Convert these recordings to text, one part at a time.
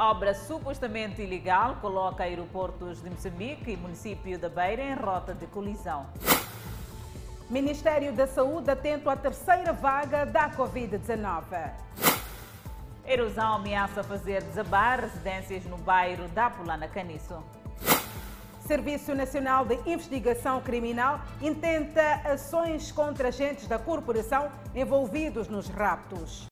Obra supostamente ilegal coloca aeroportos de Moçambique e município da Beira em rota de colisão. Ministério da Saúde atento à terceira vaga da Covid-19. Erosão ameaça fazer desabar residências no bairro da Pulana Caniço. Serviço Nacional de Investigação Criminal intenta ações contra agentes da corporação envolvidos nos raptos.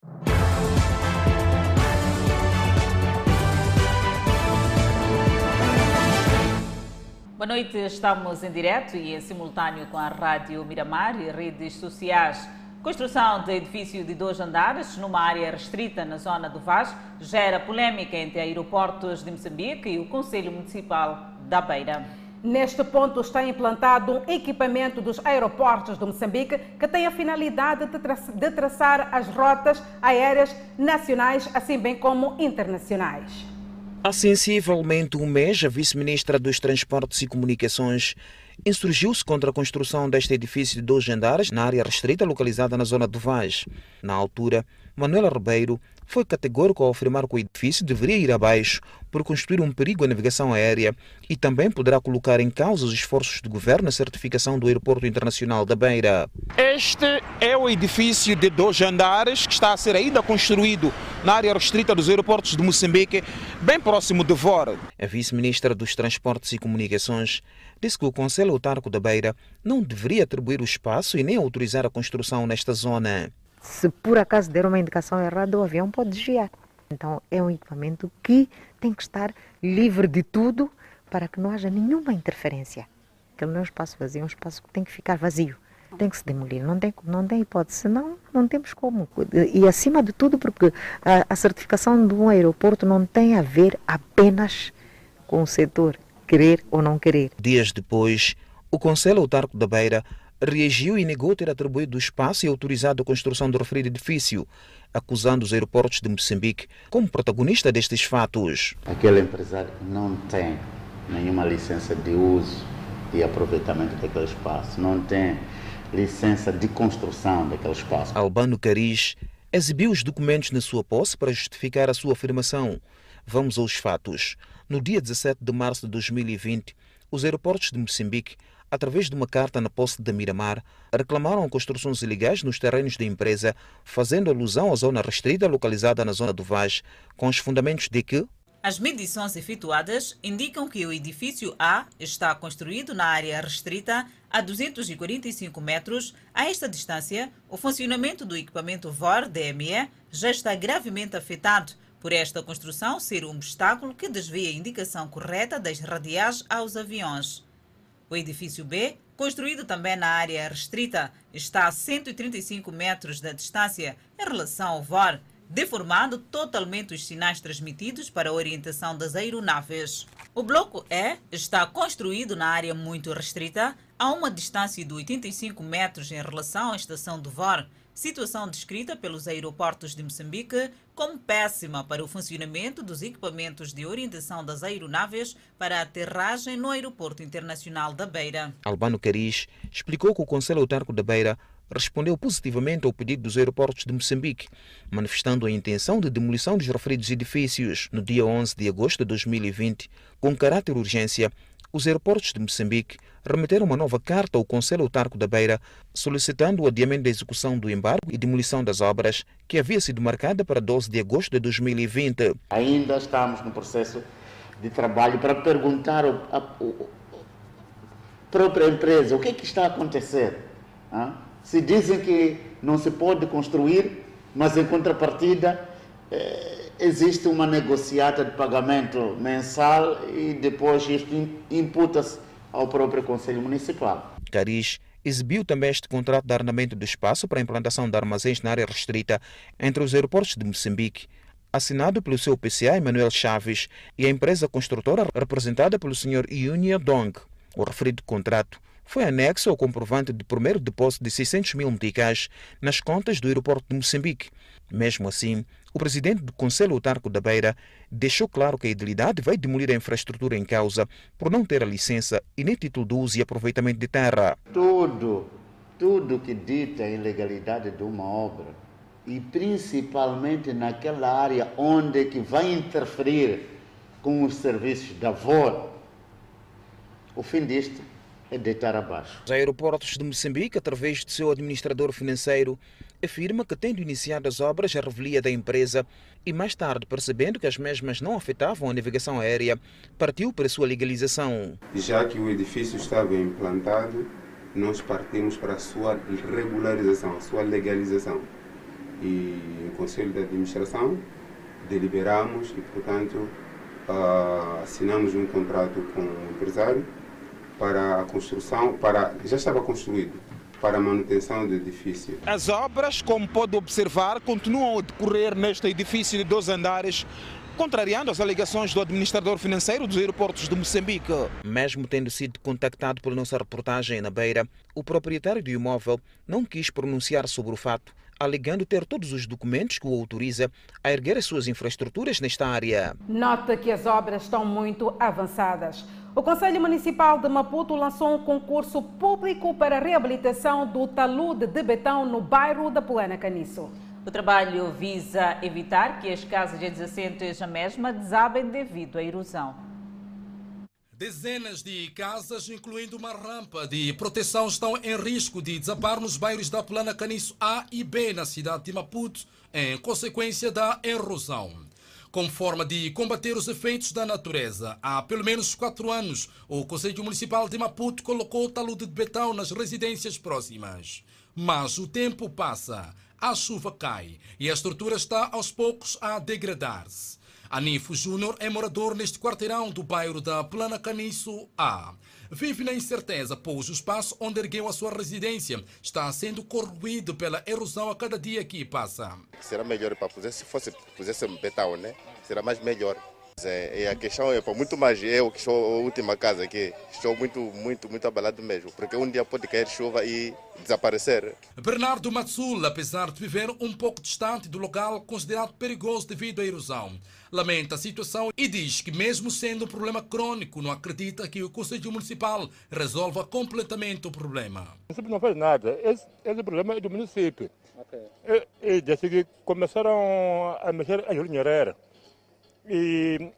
Boa noite, estamos em direto e em simultâneo com a Rádio Miramar e redes sociais. Construção de edifício de dois andares numa área restrita na zona do Vaz gera polêmica entre aeroportos de Moçambique e o Conselho Municipal da Beira. Neste ponto está implantado um equipamento dos aeroportos de Moçambique que tem a finalidade de traçar as rotas aéreas nacionais, assim bem como internacionais. Há sensivelmente um mês, a vice-ministra dos Transportes e Comunicações insurgiu-se contra a construção deste edifício de dois andares na área restrita localizada na zona do Vaz. Na altura, Manuela Ribeiro foi categórico ao afirmar que o edifício deveria ir abaixo por constituir um perigo à navegação aérea e também poderá colocar em causa os esforços do governo na certificação do Aeroporto Internacional da Beira. Este é o edifício de dois andares que está a ser ainda construído na área restrita dos aeroportos de Moçambique, bem próximo de Vora. A vice-ministra dos Transportes e Comunicações disse que o Conselho Autarco da Beira não deveria atribuir o espaço e nem autorizar a construção nesta zona. Se por acaso der uma indicação errada, o avião pode desviar. Então é um equipamento que tem que estar livre de tudo para que não haja nenhuma interferência. Aquele não é um espaço vazio, é um espaço que tem que ficar vazio. Tem que se demolir, não tem, não tem hipótese, senão não temos como. E acima de tudo, porque a, a certificação de um aeroporto não tem a ver apenas com o setor querer ou não querer. Dias depois, o Conselho Autarco da Beira reagiu e negou ter atribuído o espaço e autorizado a construção do referido edifício, acusando os aeroportos de Moçambique como protagonista destes fatos. Aquele empresário não tem nenhuma licença de uso e aproveitamento daquele espaço, não tem licença de construção daquele espaço. Albano Cariz exibiu os documentos na sua posse para justificar a sua afirmação. Vamos aos fatos. No dia 17 de março de 2020, os aeroportos de Moçambique, através de uma carta na posse da Miramar, reclamaram construções ilegais nos terrenos da empresa, fazendo alusão à zona restrita localizada na zona do Vaz, com os fundamentos de que as medições efetuadas indicam que o edifício A está construído na área restrita a 245 metros. A esta distância, o funcionamento do equipamento VOR-DME já está gravemente afetado por esta construção ser um obstáculo que desvia a indicação correta das radiais aos aviões. O edifício B, construído também na área restrita, está a 135 metros da distância em relação ao VOR, deformando totalmente os sinais transmitidos para a orientação das aeronaves. O bloco E está construído na área muito restrita, a uma distância de 85 metros em relação à estação do VOR, situação descrita pelos aeroportos de Moçambique como péssima para o funcionamento dos equipamentos de orientação das aeronaves para aterragem no Aeroporto Internacional da Beira. Albano Cariz explicou que o Conselho Autarco da Beira respondeu positivamente ao pedido dos aeroportos de Moçambique, manifestando a intenção de demolição dos referidos edifícios. No dia 11 de agosto de 2020, com caráter urgência, os aeroportos de Moçambique remeteram uma nova carta ao Conselho Autarco da Beira solicitando o adiamento da execução do embargo e demolição das obras que havia sido marcada para 12 de agosto de 2020. Ainda estamos no processo de trabalho para perguntar à própria empresa o que, é que está a acontecer. Se dizem que não se pode construir, mas em contrapartida eh, existe uma negociata de pagamento mensal e depois isto imputa-se ao próprio Conselho Municipal. Cariz exibiu também este contrato de arrendamento do espaço para a implantação de armazéns na área restrita entre os aeroportos de Moçambique, assinado pelo seu PCA Emanuel Chaves e a empresa construtora representada pelo Sr. Yunia Dong. O referido contrato foi anexo ao comprovante de primeiro depósito de 600 mil meticais nas contas do aeroporto de Moçambique. Mesmo assim, o presidente do Conselho Autarco da Beira deixou claro que a idilidade vai demolir a infraestrutura em causa por não ter a licença e nem título de uso e aproveitamento de terra. Tudo, tudo que dita a ilegalidade de uma obra e principalmente naquela área onde que vai interferir com os serviços da VOR. O fim disto é deitar abaixo. Os aeroportos de Moçambique, através de seu administrador financeiro, afirma que, tendo iniciado as obras, a revelia da empresa e mais tarde percebendo que as mesmas não afetavam a navegação aérea, partiu para sua legalização. Já que o edifício estava implantado, nós partimos para a sua regularização, a sua legalização. E o Conselho de Administração deliberamos e, portanto, ah, assinamos um contrato com o empresário para a construção, para já estava construído, para a manutenção do edifício. As obras, como pode observar, continuam a decorrer neste edifício de dois andares, contrariando as alegações do administrador financeiro dos aeroportos de Moçambique. Mesmo tendo sido contactado pela nossa reportagem na Beira, o proprietário do imóvel não quis pronunciar sobre o fato, alegando ter todos os documentos que o autoriza a erguer as suas infraestruturas nesta área. Nota que as obras estão muito avançadas. O Conselho Municipal de Maputo lançou um concurso público para a reabilitação do talude de betão no bairro da Poana Caniço. O trabalho visa evitar que as casas adjacentes à mesma desabem devido à erosão. Dezenas de casas, incluindo uma rampa de proteção, estão em risco de desabar nos bairros da Plana Caniço A e B, na cidade de Maputo, em consequência da erosão. Como forma de combater os efeitos da natureza, há pelo menos quatro anos, o Conselho Municipal de Maputo colocou talude de betão nas residências próximas. Mas o tempo passa, a chuva cai e a estrutura está aos poucos a degradar-se. Anifo Júnior é morador neste quarteirão do bairro da Plana Caniço A. Vive na incerteza, pois o espaço onde ergueu a sua residência está sendo corroído pela erosão a cada dia que passa. Será melhor para fazer, se fosse pusesse betão, né? Será mais melhor. É, e a questão é para muito mais eu que sou a última casa aqui, estou muito, muito, muito abalado mesmo, porque um dia pode cair chuva e desaparecer. Bernardo Matsul, apesar de viver um pouco distante do local considerado perigoso devido à erosão, lamenta a situação e diz que mesmo sendo um problema crônico, não acredita que o Conselho Municipal resolva completamente o problema. O município não faz nada, esse, esse problema é do município. Okay. E, e desde que começaram a mexer a jornalheira, e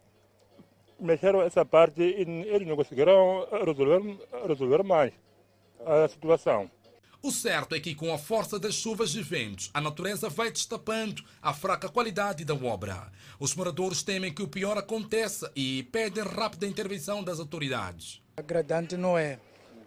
mexeram essa parte e eles não conseguiram resolver, resolver mais a situação. O certo é que, com a força das chuvas e ventos, a natureza vai destapando a fraca qualidade da obra. Os moradores temem que o pior aconteça e pedem rápida intervenção das autoridades. Agradante não é,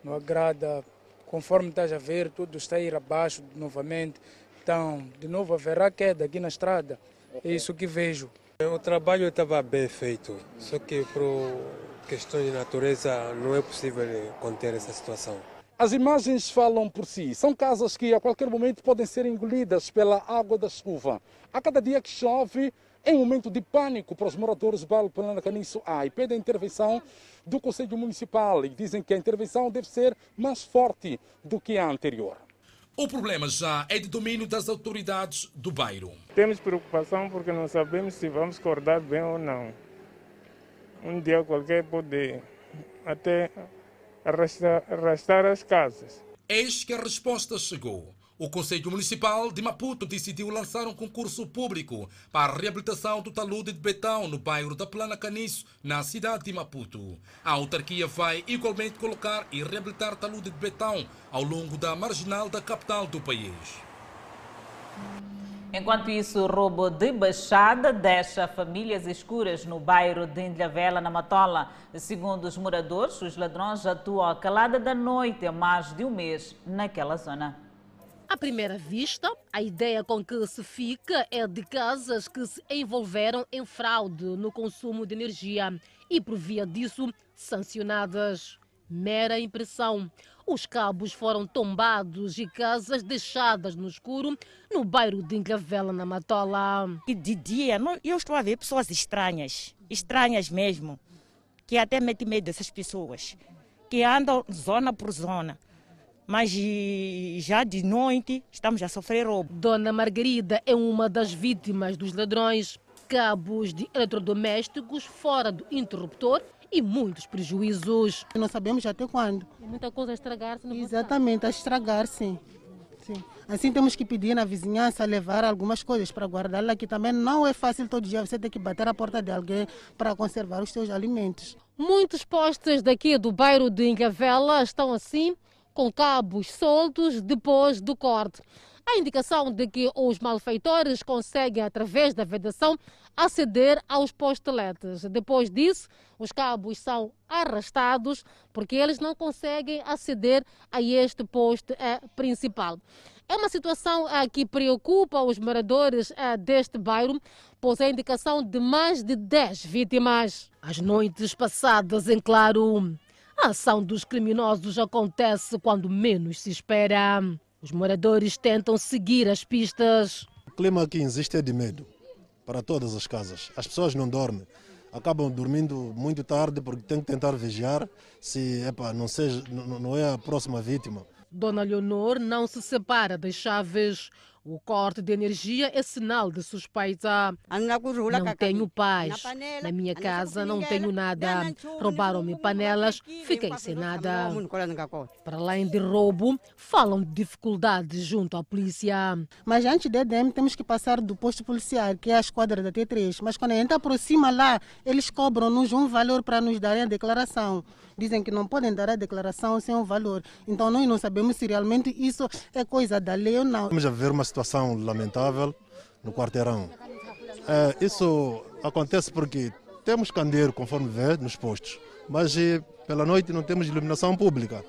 não agrada. Conforme estás a ver, tudo está a ir abaixo novamente. Então, de novo haverá queda aqui na estrada. É isso que vejo. O trabalho estava bem feito, só que por questões de natureza não é possível conter essa situação. As imagens falam por si. São casas que a qualquer momento podem ser engolidas pela água da chuva. A cada dia que chove, é um momento de pânico para os moradores do bairro Caniço A e pedem a intervenção do Conselho Municipal e dizem que a intervenção deve ser mais forte do que a anterior. O problema já é de domínio das autoridades do bairro. Temos preocupação porque não sabemos se vamos acordar bem ou não. Um dia qualquer pode até arrastar, arrastar as casas. Eis que a resposta chegou. O Conselho Municipal de Maputo decidiu lançar um concurso público para a reabilitação do talude de betão no bairro da Plana Caniço, na cidade de Maputo. A autarquia vai igualmente colocar e reabilitar talude de betão ao longo da marginal da capital do país. Enquanto isso, o roubo de baixada deixa famílias escuras no bairro de Ilhavela, na Matola. Segundo os moradores, os ladrões atuam calada da noite há mais de um mês naquela zona. À primeira vista, a ideia com que se fica é de casas que se envolveram em fraude no consumo de energia e, por via disso, sancionadas. Mera impressão. Os cabos foram tombados e casas deixadas no escuro no bairro de Ingravela, na Matola. E de dia, eu estou a ver pessoas estranhas, estranhas mesmo, que até metem medo dessas pessoas, que andam zona por zona mas já de noite estamos a sofrer roubo. Dona Margarida é uma das vítimas dos ladrões. Cabos de eletrodomésticos fora do interruptor e muitos prejuízos. Não sabemos até quando. muita coisa a estragar-se. Exatamente, a estragar-se. Sim. Assim temos que pedir na vizinhança levar algumas coisas para guardar lá, que também não é fácil todo dia você ter que bater a porta de alguém para conservar os seus alimentos. Muitos postes daqui do bairro de Ingavela estão assim, com cabos soltos depois do corte. A indicação de que os malfeitores conseguem, através da vedação, aceder aos posteletes. Depois disso, os cabos são arrastados porque eles não conseguem aceder a este poste eh, principal. É uma situação eh, que preocupa os moradores eh, deste bairro, pois a indicação de mais de 10 vítimas. As noites passadas em claro, a ação dos criminosos acontece quando menos se espera. Os moradores tentam seguir as pistas. O clima aqui existe é de medo para todas as casas. As pessoas não dormem. Acabam dormindo muito tarde porque têm que tentar vigiar se epa, não, seja, não é a próxima vítima. Dona Leonor não se separa das chaves. O corte de energia é sinal de suspeita. Não tenho paz. Na minha casa não tenho nada. Roubaram-me panelas, fiquei sem nada. Para além de roubo, falam de dificuldades junto à polícia. Mas antes da EDM temos que passar do posto policial, que é a esquadra da T3. Mas quando a gente aproxima lá, eles cobram-nos um valor para nos darem a declaração dizem que não podem dar a declaração sem um valor. Então nós não sabemos se realmente isso é coisa da lei ou não. Vamos a ver uma situação lamentável no quarteirão. É, isso acontece porque temos candeeiro, conforme vê, nos postos, mas eh, pela noite não temos iluminação pública.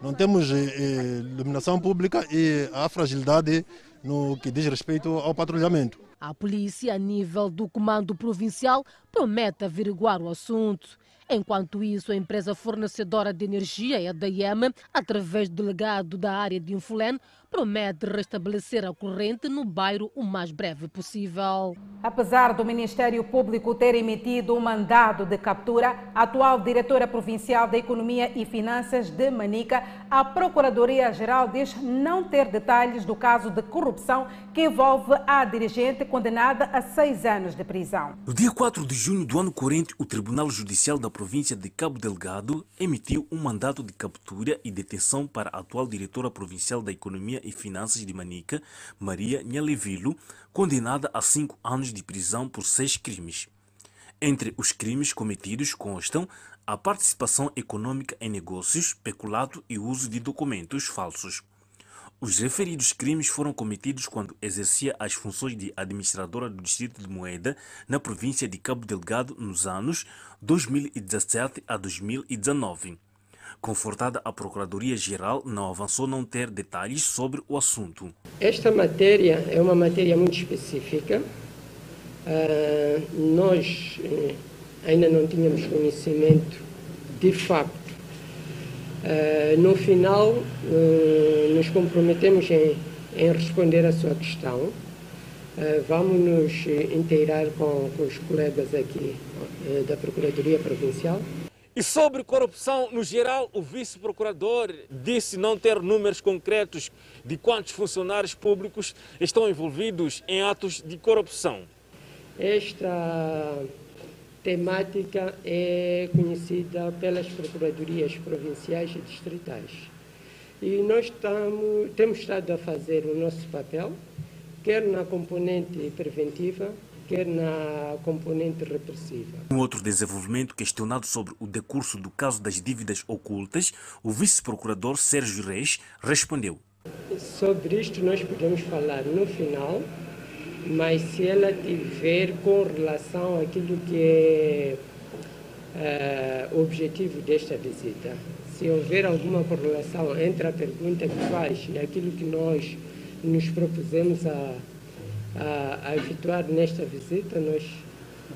Não temos eh, eh, iluminação pública e há fragilidade no que diz respeito ao patrulhamento. A polícia, a nível do comando provincial, promete averiguar o assunto. Enquanto isso, a empresa fornecedora de energia, a DIEM, através do delegado da área de Infulen, promete restabelecer a corrente no bairro o mais breve possível. Apesar do Ministério Público ter emitido um mandado de captura, a atual diretora provincial da Economia e Finanças de Manica, a Procuradoria-Geral diz não ter detalhes do caso de corrupção que envolve a dirigente condenada a seis anos de prisão. No dia 4 de junho do ano corrente, o Tribunal Judicial da província de Cabo Delgado emitiu um mandato de captura e detenção para a atual diretora provincial da Economia e Finanças de Manica, Maria Nhalevilo, condenada a cinco anos de prisão por seis crimes. Entre os crimes cometidos constam a participação econômica em negócios, peculado e uso de documentos falsos. Os referidos crimes foram cometidos quando exercia as funções de administradora do Distrito de Moeda na província de Cabo Delgado nos anos 2017 a 2019. Confortada a Procuradoria-Geral, não avançou não ter detalhes sobre o assunto. Esta matéria é uma matéria muito específica. Uh, nós uh, ainda não tínhamos conhecimento de facto. Uh, no final, nos comprometemos em, em, responder à sua questão. vamos nos inteirar com, com os colegas aqui da Procuradoria Provincial e sobre corrupção no geral, o vice-procurador disse não ter números concretos de quantos funcionários públicos estão envolvidos em atos de corrupção. Esta temática é conhecida pelas procuradorias provinciais e distritais. E nós estamos, temos estado a fazer o nosso papel, quer na componente preventiva, quer na componente repressiva. Um outro desenvolvimento questionado sobre o decurso do caso das dívidas ocultas, o vice-procurador Sérgio Reis respondeu. Sobre isto nós podemos falar no final, mas se ela tiver com relação àquilo que é uh, o objetivo desta visita, se houver alguma correlação entre a pergunta que faz e aquilo que nós nos propusemos a a, a efetuar nesta visita, nós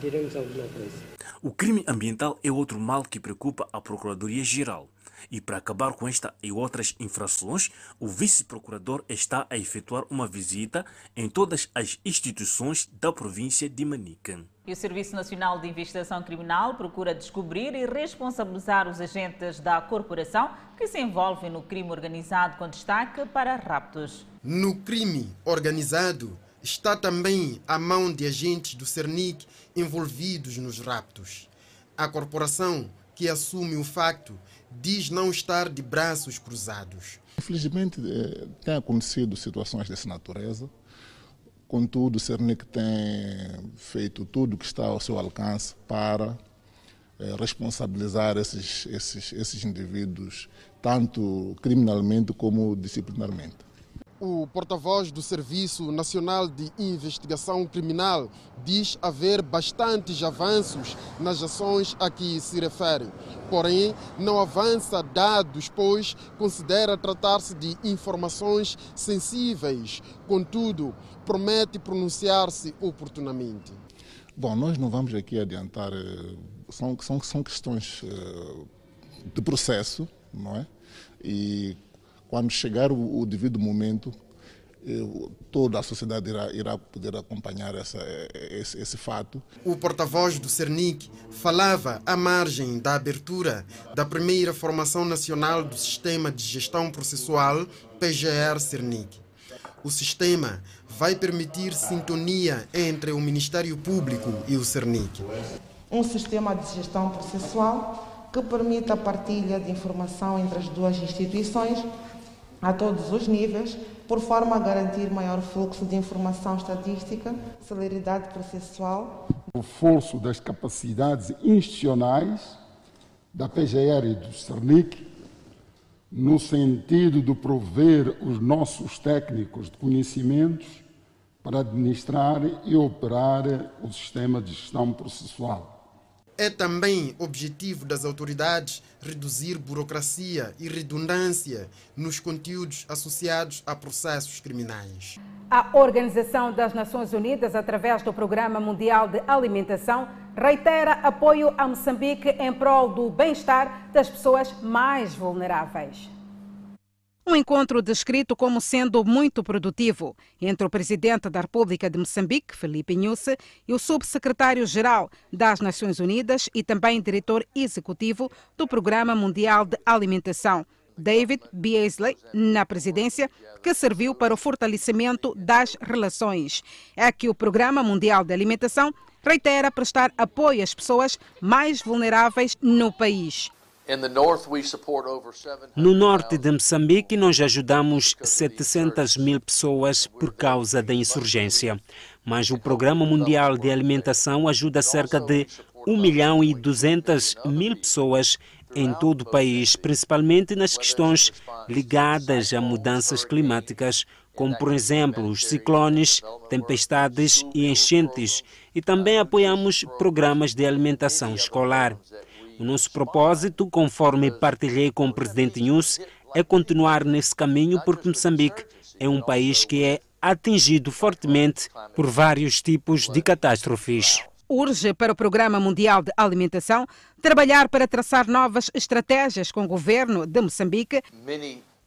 diremos alguma coisa. O crime ambiental é outro mal que preocupa a Procuradoria-Geral. E para acabar com esta e outras infrações, o vice-procurador está a efetuar uma visita em todas as instituições da província de Manica. E o Serviço Nacional de Investigação Criminal procura descobrir e responsabilizar os agentes da corporação que se envolvem no crime organizado com destaque para raptos. No crime organizado, está também a mão de agentes do Cernic envolvidos nos raptos. A corporação, que assume o facto, diz não estar de braços cruzados. Infelizmente, eh, tem acontecido situações dessa natureza. Contudo, o Cernic tem feito tudo o que está ao seu alcance para eh, responsabilizar esses, esses, esses indivíduos, tanto criminalmente como disciplinarmente. O porta-voz do Serviço Nacional de Investigação Criminal diz haver bastantes avanços nas ações a que se refere. Porém, não avança dados, pois considera tratar-se de informações sensíveis. Contudo, promete pronunciar-se oportunamente. Bom, nós não vamos aqui adiantar, eh, são, são, são questões eh, de processo, não é? E quando chegar o, o devido momento, eu, toda a sociedade irá, irá poder acompanhar essa, esse, esse, fato. O porta-voz do Cernic falava à margem da abertura da primeira formação nacional do Sistema de Gestão Processual, PGR-Cernic. O sistema vai permitir sintonia entre o Ministério Público e o Cernic. Um sistema de gestão processual que permite a partilha de informação entre as duas instituições a todos os níveis, por forma a garantir maior fluxo de informação estatística, celeridade processual. O reforço das capacidades institucionais da PGR e do CERNIC, no sentido de prover os nossos técnicos de conhecimentos para administrar e operar o sistema de gestão processual. É também objetivo das autoridades reduzir burocracia e redundância nos conteúdos associados a processos criminais. A Organização das Nações Unidas, através do Programa Mundial de Alimentação, reitera apoio a Moçambique em prol do bem-estar das pessoas mais vulneráveis. Um encontro descrito como sendo muito produtivo entre o presidente da República de Moçambique, Felipe Nhusse, e o subsecretário-geral das Nações Unidas e também diretor executivo do Programa Mundial de Alimentação, David Beasley, na presidência, que serviu para o fortalecimento das relações. É que o Programa Mundial de Alimentação reitera prestar apoio às pessoas mais vulneráveis no país. No norte de Moçambique, nós ajudamos 700 mil pessoas por causa da insurgência, mas o Programa Mundial de Alimentação ajuda cerca de 1 milhão e 200 mil pessoas em todo o país, principalmente nas questões ligadas a mudanças climáticas, como, por exemplo, os ciclones, tempestades e enchentes, e também apoiamos programas de alimentação escolar. O nosso propósito, conforme partilhei com o presidente Nunes, é continuar nesse caminho porque Moçambique é um país que é atingido fortemente por vários tipos de catástrofes. Urge para o Programa Mundial de Alimentação trabalhar para traçar novas estratégias com o governo de Moçambique.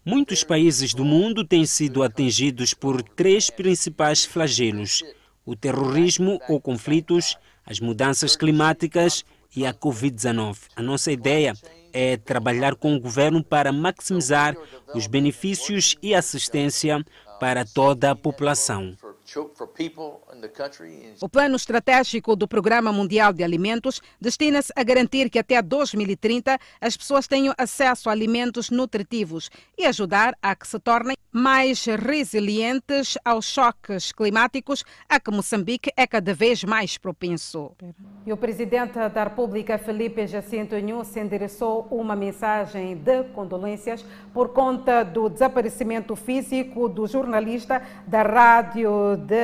Muitos países do mundo têm sido atingidos por três principais flagelos: o terrorismo ou conflitos, as mudanças climáticas e a Covid-19. A nossa ideia é trabalhar com o governo para maximizar os benefícios e assistência para toda a população. O plano estratégico do Programa Mundial de Alimentos destina-se a garantir que até 2030 as pessoas tenham acesso a alimentos nutritivos e ajudar a que se tornem mais resilientes aos choques climáticos a que Moçambique é cada vez mais propenso. E o presidente da República, Felipe Jacinto Nunes, endereçou uma mensagem de condolências por conta do desaparecimento físico do jornalista da rádio de,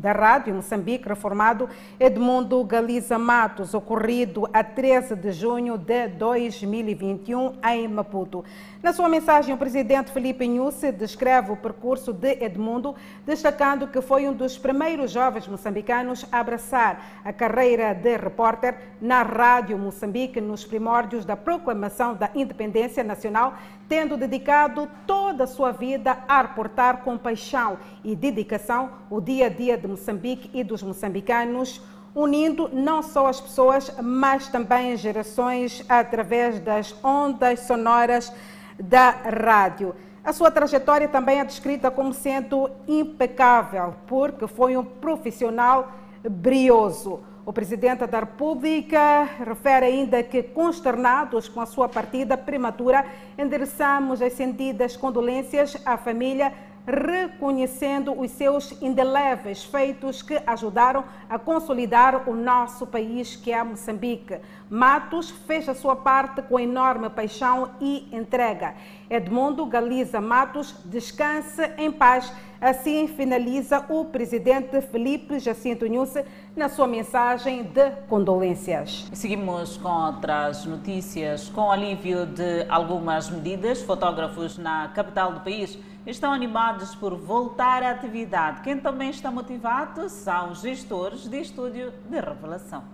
da Rádio Moçambique reformado Edmundo Galiza Matos, ocorrido a 13 de junho de 2021 em Maputo. Na sua mensagem, o presidente Felipe Nhusse descreve o percurso de Edmundo, destacando que foi um dos primeiros jovens moçambicanos a abraçar a carreira de repórter na Rádio Moçambique nos primórdios da proclamação da independência nacional, tendo dedicado toda a sua vida a reportar com paixão e dedicação o dia a dia de Moçambique e dos moçambicanos unindo não só as pessoas, mas também as gerações através das ondas sonoras da rádio. A sua trajetória também é descrita como sendo impecável, porque foi um profissional brioso. O presidente da República refere ainda que, consternados com a sua partida prematura, endereçamos as sentidas condolências à família reconhecendo os seus indeléveis feitos que ajudaram a consolidar o nosso país, que é Moçambique. Matos fez a sua parte com enorme paixão e entrega. Edmundo Galiza Matos descanse em paz. Assim finaliza o presidente Felipe Jacinto Nhusse na sua mensagem de condolências. Seguimos com outras notícias. Com alívio de algumas medidas, fotógrafos na capital do país estão animados por voltar à atividade. Quem também está motivado são os gestores de estúdio de revelação.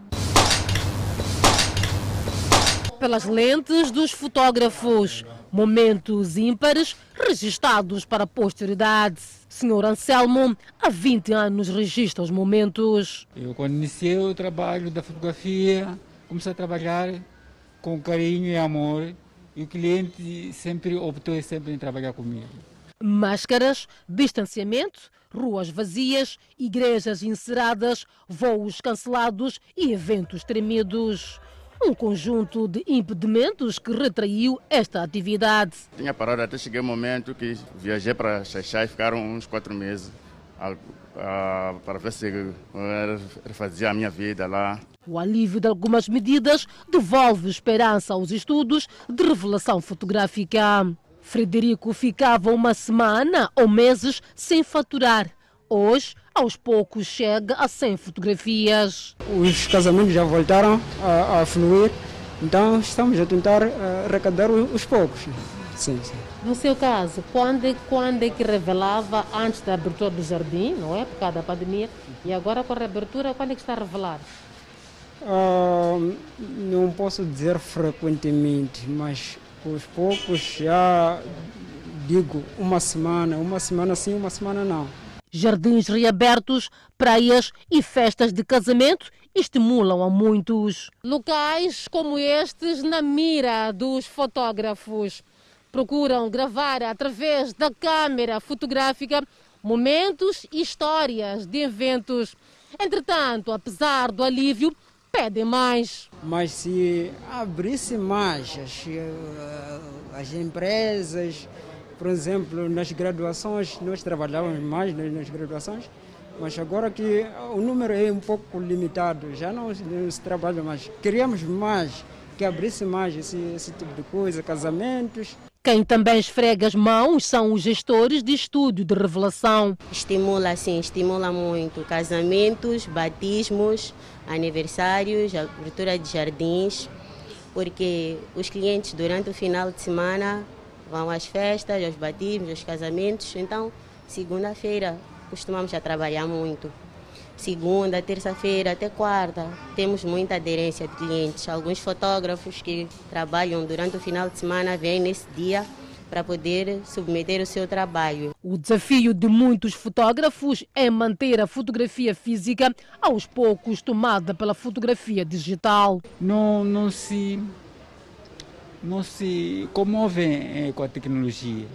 Pelas lentes dos fotógrafos, momentos ímpares registados para a posteridade. Senhor Anselmo, há 20 anos registra os momentos. Eu, quando iniciei o trabalho da fotografia, comecei a trabalhar com carinho e amor e o cliente sempre optou sempre em trabalhar comigo. Máscaras, distanciamento, ruas vazias, igrejas enceradas, voos cancelados e eventos tremidos. Um conjunto de impedimentos que retraiu esta atividade. Tinha parado até cheguei um momento que viajei para Xaixá e ficaram uns quatro meses a, a, para ver se refazia a minha vida lá. O alívio de algumas medidas devolve esperança aos estudos de revelação fotográfica. Frederico ficava uma semana ou meses sem faturar. Hoje, aos poucos, chega a 100 fotografias. Os casamentos já voltaram a, a fluir, então estamos a tentar uh, arrecadar os poucos. Sim, sim. No seu caso, quando, quando é que revelava antes da abertura do jardim, não é? Por causa da pandemia, e agora com a reabertura, quando é que está a revelar? Uh, não posso dizer frequentemente, mas aos poucos já digo uma semana, uma semana sim, uma semana não. Jardins reabertos, praias e festas de casamento estimulam a muitos. Locais como estes na mira dos fotógrafos. Procuram gravar através da câmera fotográfica momentos e histórias de eventos. Entretanto, apesar do alívio, pedem mais. Mas se abrisse mais as, eh, as empresas, por exemplo, nas graduações, nós trabalhávamos mais nas graduações, mas agora que o número é um pouco limitado, já não, não se trabalha mais. Queríamos mais, que abrisse mais esse, esse tipo de coisa, casamentos. Quem também esfrega as mãos são os gestores de estúdio de revelação. Estimula, sim, estimula muito. Casamentos, batismos, aniversários, abertura de jardins, porque os clientes durante o final de semana vão às festas, aos batismos, aos casamentos. Então, segunda-feira costumamos a trabalhar muito. Segunda, terça-feira até quarta, temos muita aderência de clientes. Alguns fotógrafos que trabalham durante o final de semana vêm nesse dia para poder submeter o seu trabalho. O desafio de muitos fotógrafos é manter a fotografia física aos poucos tomada pela fotografia digital. Não, não se não se comovem eh, com a tecnologia.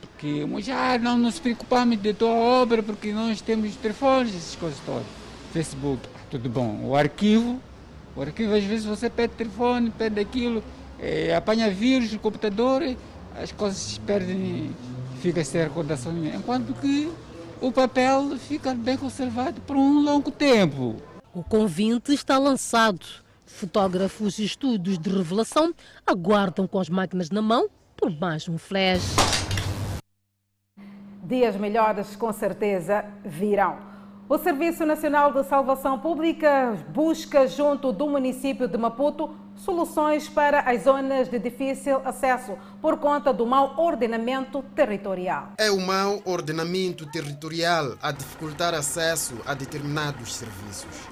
Porque já ah, não nos preocupamos de tua obra porque nós temos telefones, essas coisas todas. Facebook, tudo bom. O arquivo, o arquivo às vezes você pede telefone, pede aquilo, é, apanha vírus no computador, as coisas se perdem, fica sem recordação nenhuma. Enquanto que o papel fica bem conservado por um longo tempo. O convite está lançado. Fotógrafos e estúdios de revelação aguardam com as máquinas na mão por mais um flash. Dias melhores com certeza virão. O Serviço Nacional de Salvação Pública busca, junto do município de Maputo, soluções para as zonas de difícil acesso por conta do mau ordenamento territorial. É o mau ordenamento territorial a dificultar acesso a determinados serviços.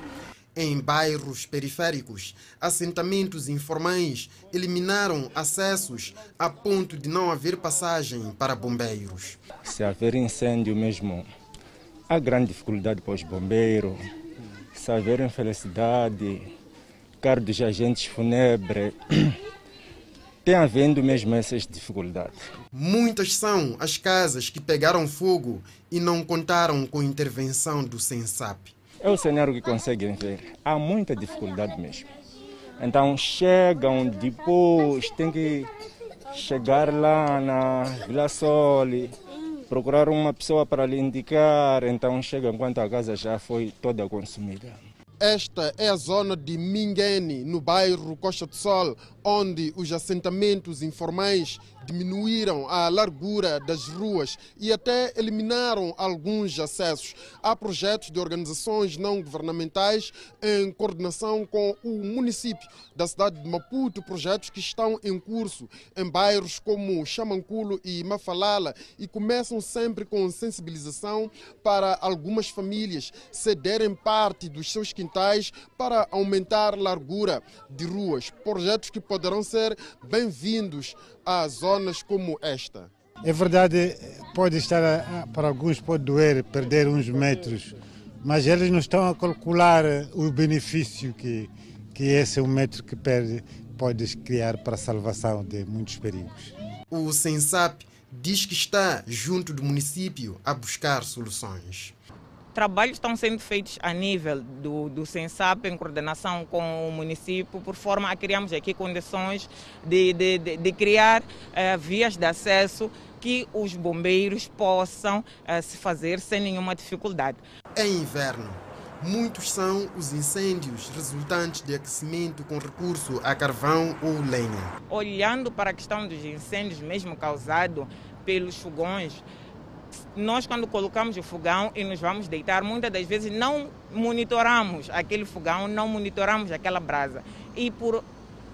Em bairros periféricos, assentamentos informais eliminaram acessos a ponto de não haver passagem para bombeiros. Se haver incêndio mesmo, há grande dificuldade para os bombeiros. Se haver infelicidade, caro dos agentes fúnebres, tem havendo mesmo essas dificuldades. Muitas são as casas que pegaram fogo e não contaram com a intervenção do SENSAP. É o cenário que conseguem ver. Há muita dificuldade mesmo. Então chegam depois, tem que chegar lá na Vila Sole, procurar uma pessoa para lhe indicar, então chega enquanto a casa já foi toda consumida. Esta é a zona de Minguene, no bairro Costa do Sol, onde os assentamentos informais diminuíram a largura das ruas e até eliminaram alguns acessos. Há projetos de organizações não governamentais em coordenação com o município da cidade de Maputo, projetos que estão em curso em bairros como Chamanculo e Mafalala e começam sempre com sensibilização para algumas famílias cederem parte dos seus quintais para aumentar a largura de ruas. Projetos que poderão ser bem-vindos a zonas como esta. É verdade, pode estar, para alguns pode doer perder uns metros, mas eles não estão a calcular o benefício que, que esse um metro que perde pode criar para a salvação de muitos perigos. O SENSAP diz que está junto do município a buscar soluções trabalhos estão sendo feitos a nível do, do SENSAP, em coordenação com o município, por forma a criarmos aqui condições de, de, de, de criar uh, vias de acesso que os bombeiros possam uh, se fazer sem nenhuma dificuldade. Em inverno, muitos são os incêndios resultantes de aquecimento com recurso a carvão ou lenha. Olhando para a questão dos incêndios mesmo causados pelos fogões, nós quando colocamos o fogão e nos vamos deitar, muitas das vezes não monitoramos aquele fogão, não monitoramos aquela brasa. E por,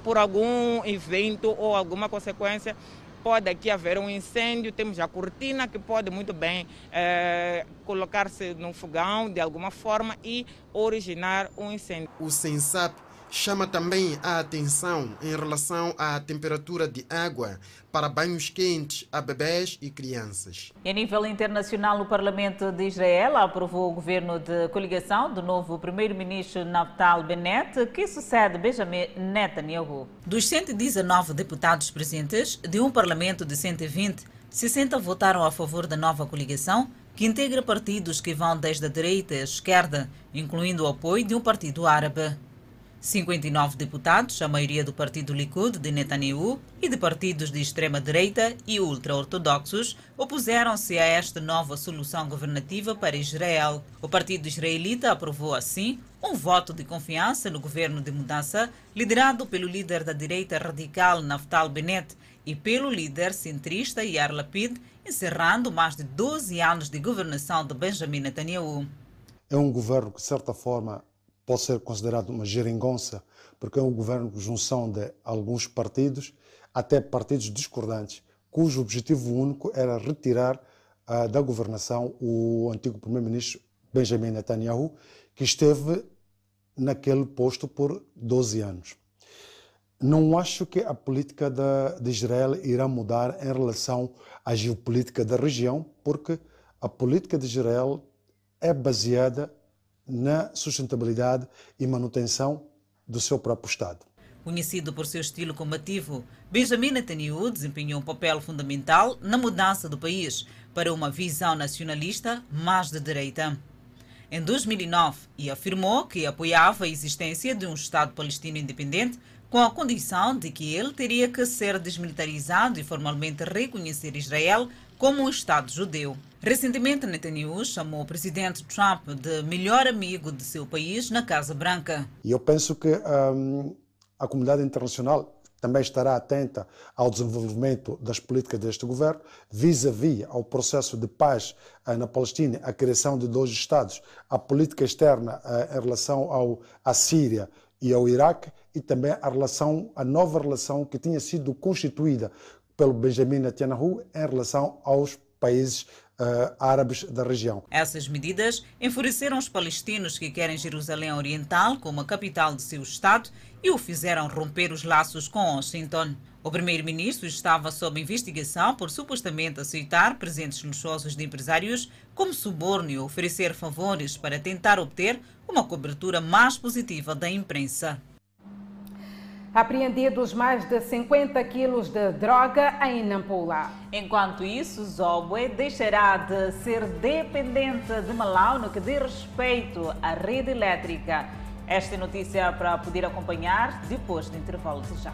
por algum evento ou alguma consequência, pode aqui haver um incêndio, temos a cortina que pode muito bem é, colocar-se no fogão de alguma forma e originar um incêndio. O SENSAP chama também a atenção em relação à temperatura de água para banhos quentes a bebés e crianças. E a nível internacional, o Parlamento de Israel aprovou o governo de coligação do novo primeiro-ministro Naftali Bennett, que sucede Benjamin Netanyahu. Dos 119 deputados presentes, de um parlamento de 120, 60 votaram a favor da nova coligação, que integra partidos que vão desde a direita à esquerda, incluindo o apoio de um partido árabe. 59 deputados, a maioria do partido Likud de Netanyahu e de partidos de extrema-direita e ultra-ortodoxos, opuseram-se a esta nova solução governativa para Israel. O partido israelita aprovou, assim, um voto de confiança no governo de mudança, liderado pelo líder da direita radical Naftali Bennett e pelo líder centrista Yair Lapid, encerrando mais de 12 anos de governação de Benjamin Netanyahu. É um governo que, de certa forma, pode ser considerado uma geringonça, porque é um governo de junção de alguns partidos, até partidos discordantes, cujo objetivo único era retirar uh, da governação o antigo primeiro-ministro Benjamin Netanyahu, que esteve naquele posto por 12 anos. Não acho que a política de, de Israel irá mudar em relação à geopolítica da região, porque a política de Israel é baseada na sustentabilidade e manutenção do seu próprio Estado. Conhecido por seu estilo combativo, Benjamin Netanyahu desempenhou um papel fundamental na mudança do país para uma visão nacionalista mais de direita. Em 2009, e afirmou que apoiava a existência de um Estado palestino independente com a condição de que ele teria que ser desmilitarizado e formalmente reconhecer Israel como um Estado judeu. Recentemente, Netanyahu chamou o presidente Trump de melhor amigo de seu país na Casa Branca. E eu penso que um, a comunidade internacional também estará atenta ao desenvolvimento das políticas deste governo, vis-à-vis ao processo de paz uh, na Palestina, a criação de dois Estados, a política externa uh, em relação ao, à Síria e ao Iraque e também a relação, a nova relação que tinha sido constituída pelo Benjamin Netanyahu em relação aos países uh, árabes da região. Essas medidas enfureceram os palestinos que querem Jerusalém Oriental como a capital de seu Estado e o fizeram romper os laços com Washington. O primeiro-ministro estava sob investigação por supostamente aceitar presentes luxuosos de empresários como suborno e oferecer favores para tentar obter uma cobertura mais positiva da imprensa. Apreendidos mais de 50 quilos de droga em Nampula. Enquanto isso, Zobwe deixará de ser dependente de Malau no que diz respeito à rede elétrica. Esta é notícia para poder acompanhar depois do intervalo de já.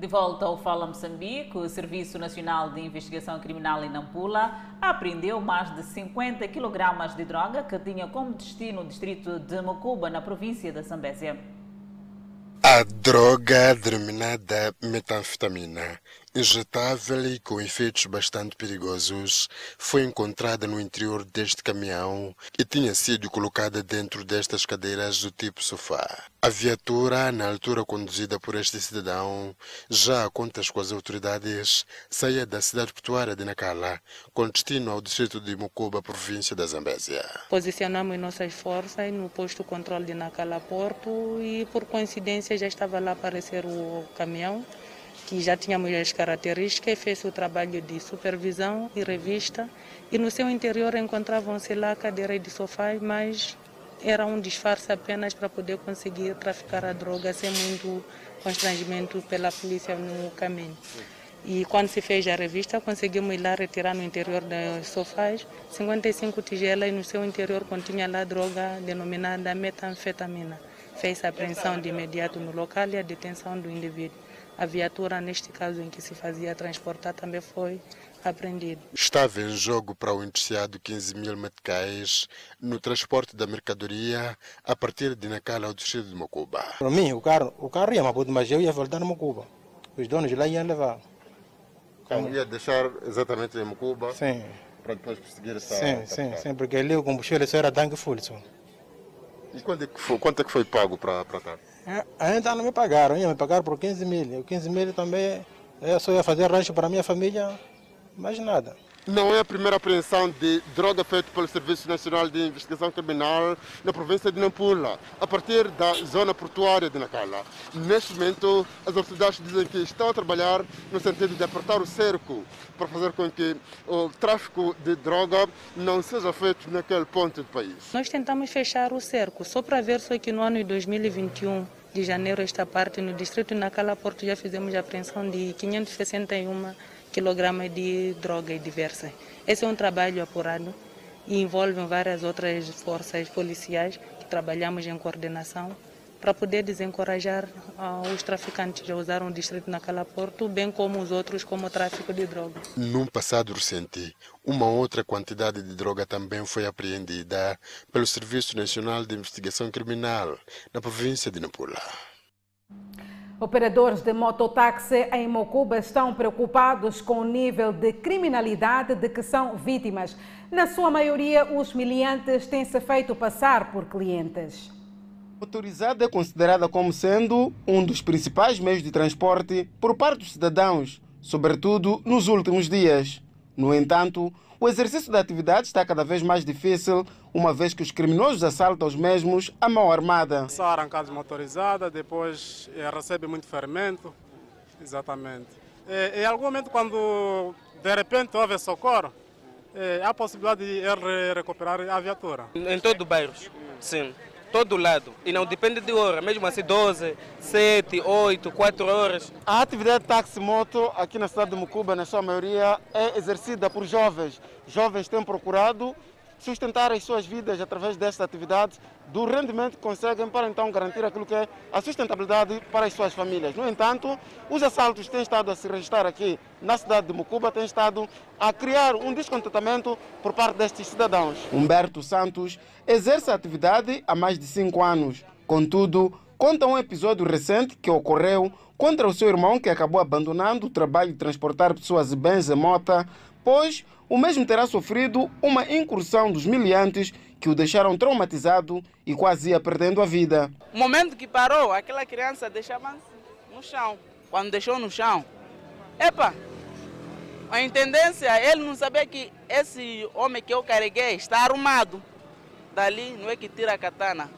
De volta ao Fala Moçambique, o Serviço Nacional de Investigação Criminal em Nampula apreendeu mais de 50 kg de droga que tinha como destino o distrito de Mocuba, na província da Zambésia. A droga denominada metanfetamina, injetável e com efeitos bastante perigosos, foi encontrada no interior deste caminhão e tinha sido colocada dentro destas cadeiras do tipo sofá. A viatura, na altura conduzida por este cidadão, já a contas com as autoridades, saía da cidade portuária de Nacala, com destino ao distrito de Mocoba, província da Zambésia. Posicionamos nossas forças no posto de controle de Nacala Porto e, por coincidência, já estava lá a aparecer o caminhão, que já tinha as características, fez o trabalho de supervisão e revista, e no seu interior encontravam-se lá cadeiras de sofá, mas era um disfarce apenas para poder conseguir traficar a droga sem muito constrangimento pela polícia no caminho. E quando se fez a revista, conseguimos ir lá retirar no interior dos sofás 55 tigelas e no seu interior continha lá droga denominada metanfetamina. Fez a apreensão de imediato no local e a detenção do indivíduo. A viatura, neste caso em que se fazia transportar, também foi apreendida. Estava em jogo para o indiciado 15 mil meticais no transporte da mercadoria a partir de Nacala ao distrito de Mocuba. Para mim, o carro, o carro ia Maputo, mas eu ia voltar no Mocuba. Os donos lá iam levar. Então ia deixar exatamente em Mocuba? Sim. Para depois perseguir essa... Sim, sim, sim, porque ali o combustível só era tanque full. Só. E quando é que foi, quanto é que foi pago para tratar? Ainda não me pagaram, me pagar por 15 mil. O 15 mil também, eu só ia fazer rancho para minha família, mais nada. Não é a primeira apreensão de droga feita pelo Serviço Nacional de Investigação Criminal na província de Nampula, a partir da zona portuária de Nacala. Neste momento, as autoridades dizem que estão a trabalhar no sentido de apertar o cerco para fazer com que o tráfico de droga não seja feito naquele ponto do país. Nós tentamos fechar o cerco, só para ver só que no ano de 2021 de janeiro esta parte no distrito de Nacala Porto já fizemos a apreensão de 561 quilogramas de droga diversas. Esse é um trabalho apurado e envolve várias outras forças policiais que trabalhamos em coordenação para poder desencorajar uh, os traficantes a usar o distrito Nacala Porto, bem como os outros, como o tráfico de droga. Num passado recente, uma outra quantidade de droga também foi apreendida pelo Serviço Nacional de Investigação Criminal na província de Nampula. Operadores de mototáxi em Mocuba estão preocupados com o nível de criminalidade de que são vítimas. Na sua maioria, os miliantes têm-se feito passar por clientes. Motorizada é considerada como sendo um dos principais meios de transporte por parte dos cidadãos, sobretudo nos últimos dias. No entanto, o exercício da atividade está cada vez mais difícil, uma vez que os criminosos assaltam os mesmos à mão armada. São arrancados motorizadas, depois é, recebe muito fermento. Exatamente. É, em algum momento, quando de repente houve socorro, é, há a possibilidade de ele recuperar a viatura. Em todo o bairro, sim todo lado. E não depende de hora, mesmo assim 12, 7, 8, 4 horas. A atividade táxi-moto aqui na cidade de Mucuba, na sua maioria, é exercida por jovens. Jovens têm procurado sustentar as suas vidas através desta atividade, do rendimento que conseguem para então garantir aquilo que é a sustentabilidade para as suas famílias. No entanto, os assaltos têm estado a se registrar aqui na cidade de Mucuba, têm estado a criar um descontentamento por parte destes cidadãos. Humberto Santos exerce a atividade há mais de cinco anos. Contudo, conta um episódio recente que ocorreu contra o seu irmão que acabou abandonando o trabalho de transportar pessoas e bens em mota, pois o mesmo terá sofrido uma incursão dos miliantes que o deixaram traumatizado e quase ia perdendo a vida. O momento que parou, aquela criança deixava no chão. Quando deixou no chão, epa, a intendência, ele não sabia que esse homem que eu carreguei está arrumado. Dali não é que tira a katana.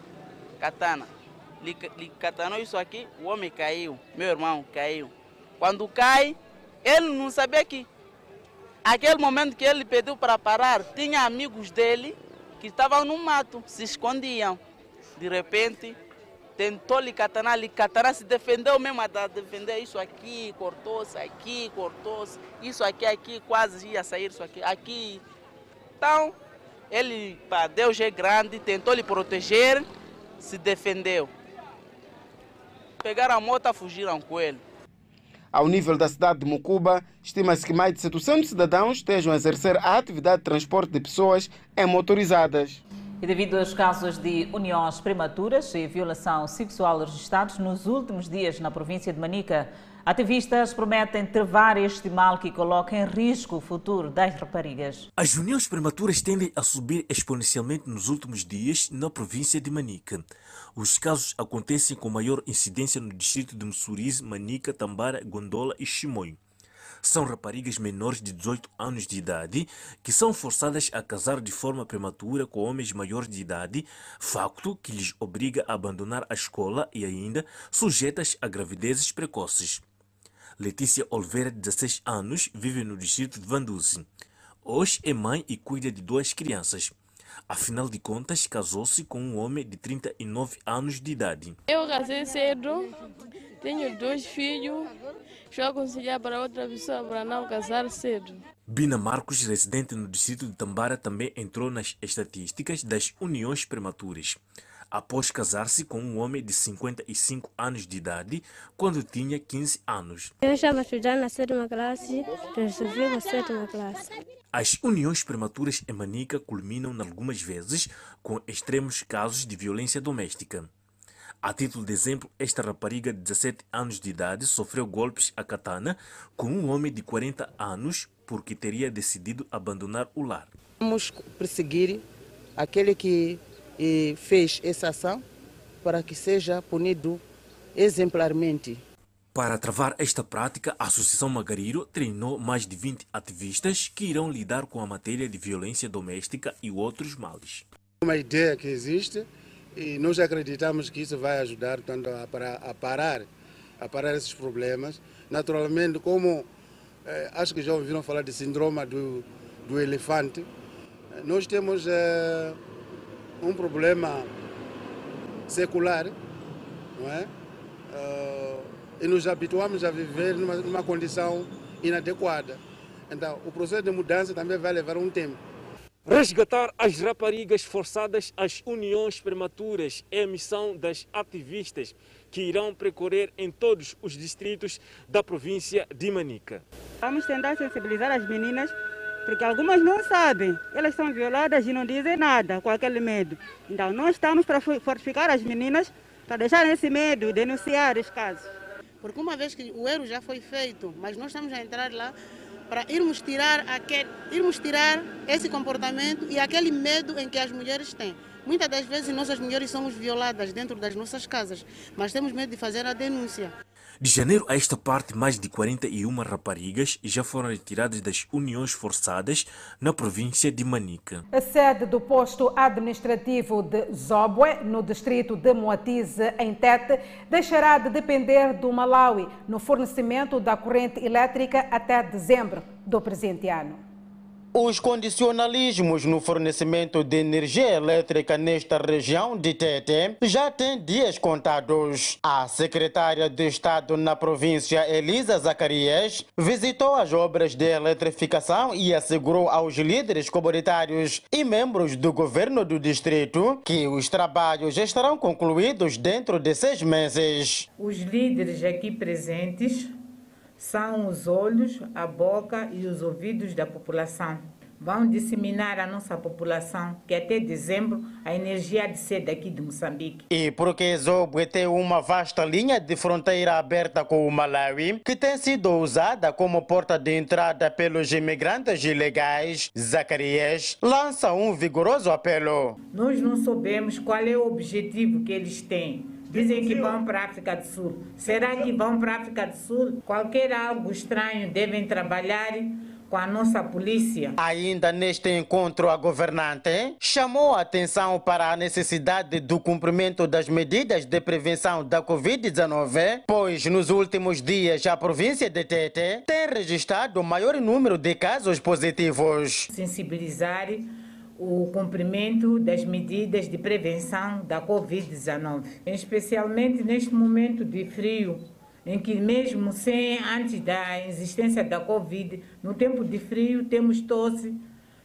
Katana. Lhe, lhe katanou isso aqui, o homem caiu. Meu irmão caiu. Quando cai, ele não sabia que Aquele momento que ele pediu para parar, tinha amigos dele que estavam no mato, se escondiam. De repente, tentou lhe catanar, lhe catanar, se defendeu mesmo a defender isso aqui, cortou-se aqui, cortou-se, isso aqui, aqui, quase ia sair isso aqui, aqui. Então, ele, pá, Deus é grande, tentou lhe proteger, se defendeu. Pegaram a moto, fugiram com ele. Ao nível da cidade de Mucuba, estima-se que mais de 700 cidadãos estejam a exercer a atividade de transporte de pessoas em motorizadas. E devido aos casos de uniões prematuras e violação sexual registrados nos últimos dias na província de Manica, ativistas prometem travar este mal que coloca em risco o futuro das raparigas. As uniões prematuras tendem a subir exponencialmente nos últimos dias na província de Manica. Os casos acontecem com maior incidência no distrito de Mussurize, Manica, Tambara, Gondola e Chimoio são raparigas menores de 18 anos de idade que são forçadas a casar de forma prematura com homens maiores de idade, facto que lhes obriga a abandonar a escola e ainda sujeitas a gravidezes precoces. Letícia Oliveira, de 16 anos, vive no distrito de Vanduzi. Hoje é mãe e cuida de duas crianças. Afinal de contas, casou-se com um homem de 39 anos de idade. Eu casei cedo, tenho dois filhos, já aconselhar para outra pessoa para não casar cedo. Bina Marcos, residente no distrito de Tambara, também entrou nas estatísticas das uniões prematuras. Após casar-se com um homem de 55 anos de idade, quando tinha 15 anos. Eu estava estudando na sétima classe, resolvi a sétima classe. As uniões prematuras em Manica culminam, algumas vezes, com extremos casos de violência doméstica. A título de exemplo, esta rapariga de 17 anos de idade sofreu golpes a katana com um homem de 40 anos porque teria decidido abandonar o lar. Vamos perseguir aquele que eh, fez essa ação para que seja punido exemplarmente. Para travar esta prática, a Associação Magariro treinou mais de 20 ativistas que irão lidar com a matéria de violência doméstica e outros males. Uma ideia que existe e nós acreditamos que isso vai ajudar tanto a, parar, a parar, a parar esses problemas. Naturalmente, como eh, acho que já ouviram falar de síndrome do, do elefante, nós temos eh, um problema secular, não é? Uh, e nos habituamos a viver numa, numa condição inadequada. Então, o processo de mudança também vai levar um tempo. Resgatar as raparigas forçadas às uniões prematuras é a missão das ativistas que irão percorrer em todos os distritos da província de Manica. Vamos tentar sensibilizar as meninas, porque algumas não sabem. Elas são violadas e não dizem nada com aquele medo. Então, nós estamos para fortificar as meninas, para deixar esse medo denunciar os casos. Porque uma vez que o erro já foi feito, mas nós estamos a entrar lá para irmos tirar, aquele, irmos tirar esse comportamento e aquele medo em que as mulheres têm. Muitas das vezes nós as mulheres somos violadas dentro das nossas casas, mas temos medo de fazer a denúncia. De janeiro a esta parte, mais de 41 raparigas já foram retiradas das uniões forçadas na província de Manica. A sede do posto administrativo de Zobwe, no distrito de Moatize, em Tete, deixará de depender do Malawi no fornecimento da corrente elétrica até dezembro do presente ano. Os condicionalismos no fornecimento de energia elétrica nesta região de Tete já têm dias contados. A secretária de Estado na província, Elisa Zacarias, visitou as obras de eletrificação e assegurou aos líderes comunitários e membros do governo do distrito que os trabalhos estarão concluídos dentro de seis meses. Os líderes aqui presentes são os olhos, a boca e os ouvidos da população. Vão disseminar a nossa população que até dezembro a energia há de ser daqui de Moçambique. E porque Zobwe tem uma vasta linha de fronteira aberta com o Malawi, que tem sido usada como porta de entrada pelos imigrantes ilegais, Zacarias lança um vigoroso apelo. Nós não sabemos qual é o objetivo que eles têm Dizem que vão para a África do Sul. Será que vão para a África do Sul? Qualquer algo estranho devem trabalhar com a nossa polícia. Ainda neste encontro, a governante chamou a atenção para a necessidade do cumprimento das medidas de prevenção da Covid-19, pois nos últimos dias a província de Tete tem registrado o maior número de casos positivos. Sensibilizar o cumprimento das medidas de prevenção da Covid-19, especialmente neste momento de frio, em que mesmo sem antes da existência da Covid, no tempo de frio temos tosse,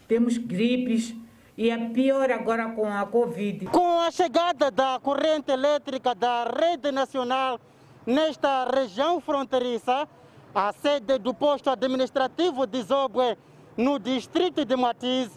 temos gripes e é pior agora com a Covid. Com a chegada da corrente elétrica da rede nacional nesta região fronteiriça, a sede do posto administrativo de Zobwe, no distrito de Matiz,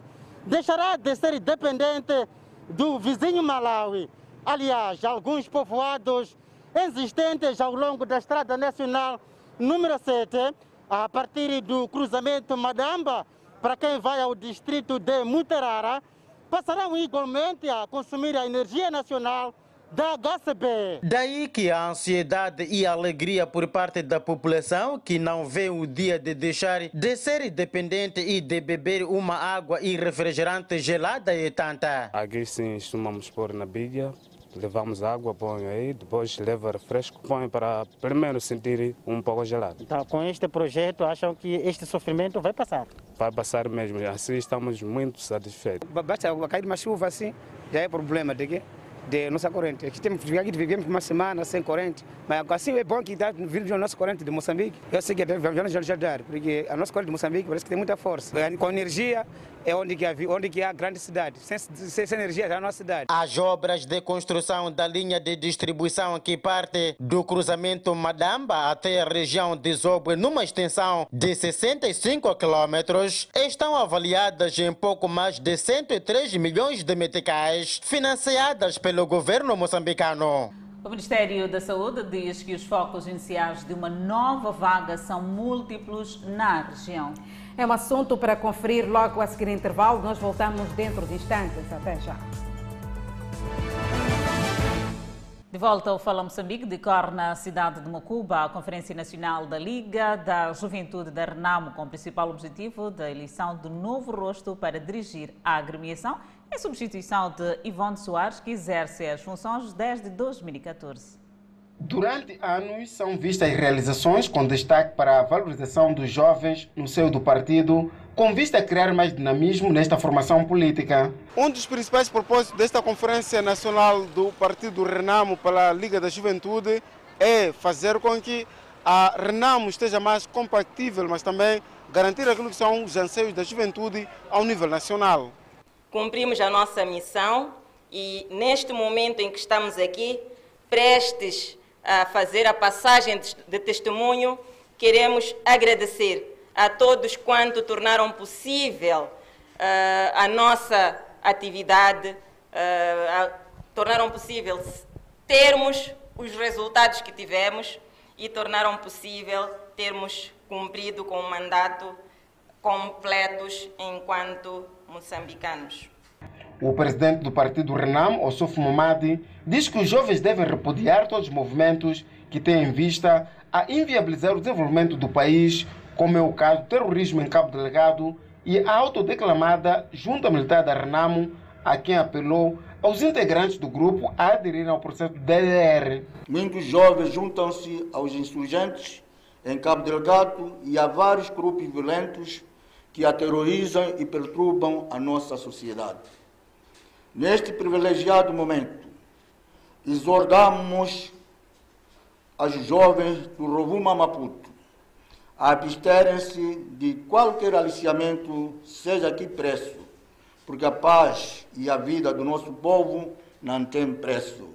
deixará de ser dependente do vizinho Malawi. Aliás, alguns povoados existentes ao longo da Estrada Nacional número 7, a partir do cruzamento Madamba, para quem vai ao distrito de Muterara, passarão igualmente a consumir a energia nacional da HCB. Daí que a ansiedade e a alegria por parte da população que não vê o dia de deixar de ser dependente e de beber uma água e refrigerante gelada e tanta. Aqui sim costumamos pôr na bilha levamos água, põe aí, depois leva refresco, põe para primeiro sentir um pouco gelado. Então, com este projeto, acham que este sofrimento vai passar? Vai passar mesmo, assim estamos muito satisfeitos. Basta cair uma chuva assim, já é problema de quê? De nossa corrente. Aqui temos aqui vivemos uma semana sem corrente, mas assim é bom que está vindo a nossa corrente de Moçambique. Eu sei que vamos já dar, porque a nossa corrente de Moçambique parece que tem muita força. Com energia é onde que há, onde que há grande cidade. Sem, sem, sem energia já é a nossa cidade. As obras de construção da linha de distribuição que parte do cruzamento Madamba até a região de Zobwe, numa extensão de 65 quilômetros, estão avaliadas em pouco mais de 103 milhões de meticais, financiadas pelo governo moçambicano. O Ministério da Saúde diz que os focos iniciais de uma nova vaga são múltiplos na região. É um assunto para conferir logo a seguir intervalo. Nós voltamos dentro de instantes. Até já. De volta ao Fala Moçambique, decorre na cidade de Mocuba a Conferência Nacional da Liga da Juventude da Renamo, com o principal objetivo da eleição de novo rosto para dirigir a agremiação, em substituição de Ivone Soares, que exerce as funções desde 2014. Durante anos são vistas realizações com destaque para a valorização dos jovens no seio do partido, com vista a criar mais dinamismo nesta formação política. Um dos principais propósitos desta Conferência Nacional do Partido Renamo pela Liga da Juventude é fazer com que a Renamo esteja mais compatível, mas também garantir aquilo que são os anseios da juventude ao nível nacional. Cumprimos a nossa missão e neste momento em que estamos aqui, prestes a fazer a passagem de testemunho, queremos agradecer a todos quanto tornaram possível uh, a nossa atividade, uh, tornaram possível termos os resultados que tivemos e tornaram possível termos cumprido com o mandato completos enquanto moçambicanos. O presidente do partido Renam, Ossof Momadi, diz que os jovens devem repudiar todos os movimentos que têm em vista a inviabilizar o desenvolvimento do país, como é o caso do terrorismo em Cabo Delegado e a autodeclamada Junta Militar da Renamo, a quem apelou aos integrantes do grupo a aderirem ao processo DDR. Muitos jovens juntam-se aos insurgentes em Cabo Delgado e a vários grupos violentos que aterrorizam e perturbam a nossa sociedade. Neste privilegiado momento, exortamos as jovens do Rovuma Maputo a absterem-se de qualquer aliciamento, seja que preço, porque a paz e a vida do nosso povo não tem preço.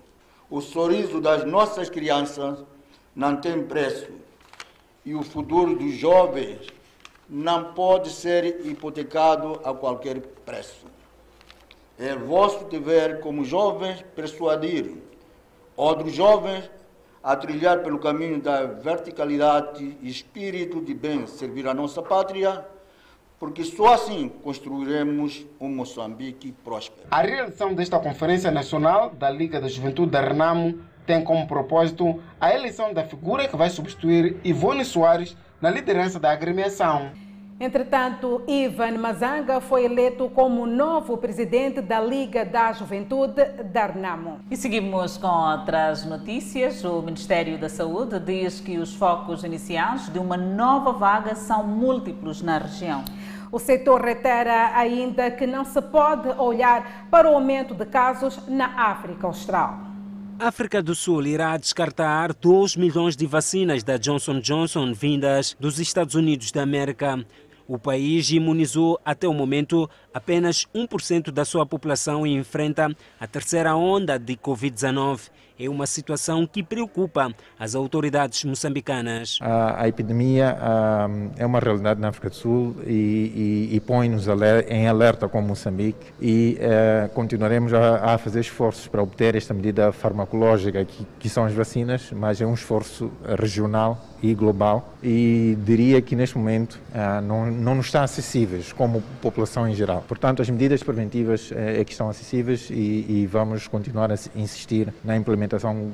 O sorriso das nossas crianças não tem preço. E o futuro dos jovens não pode ser hipotecado a qualquer preço. É vosso dever, como jovens, persuadir outros jovens a trilhar pelo caminho da verticalidade e espírito de bem servir a nossa pátria, porque só assim construiremos um Moçambique próspero. A realização desta Conferência Nacional da Liga da Juventude da Renamo tem como propósito a eleição da figura que vai substituir Ivone Soares na liderança da agremiação. Entretanto, Ivan Mazanga foi eleito como novo presidente da Liga da Juventude da Renamo. E seguimos com outras notícias. O Ministério da Saúde diz que os focos iniciais de uma nova vaga são múltiplos na região. O setor reitera ainda que não se pode olhar para o aumento de casos na África Austral. A África do Sul irá descartar 2 milhões de vacinas da Johnson Johnson vindas dos Estados Unidos da América. O país imunizou até o momento apenas 1% da sua população e enfrenta a terceira onda de Covid-19 é uma situação que preocupa as autoridades moçambicanas. A, a epidemia a, é uma realidade na África do Sul e, e, e põe-nos em alerta como Moçambique e eh, continuaremos a, a, fazer esforços para obter esta medida farmacológica que, que são as vacinas, mas é um esforço regional e global e diria que neste momento ah, não, não nos estão acessíveis como população em geral. Portanto, as medidas preventivas eh, é que estão acessíveis e, e vamos continuar a insistir na implementação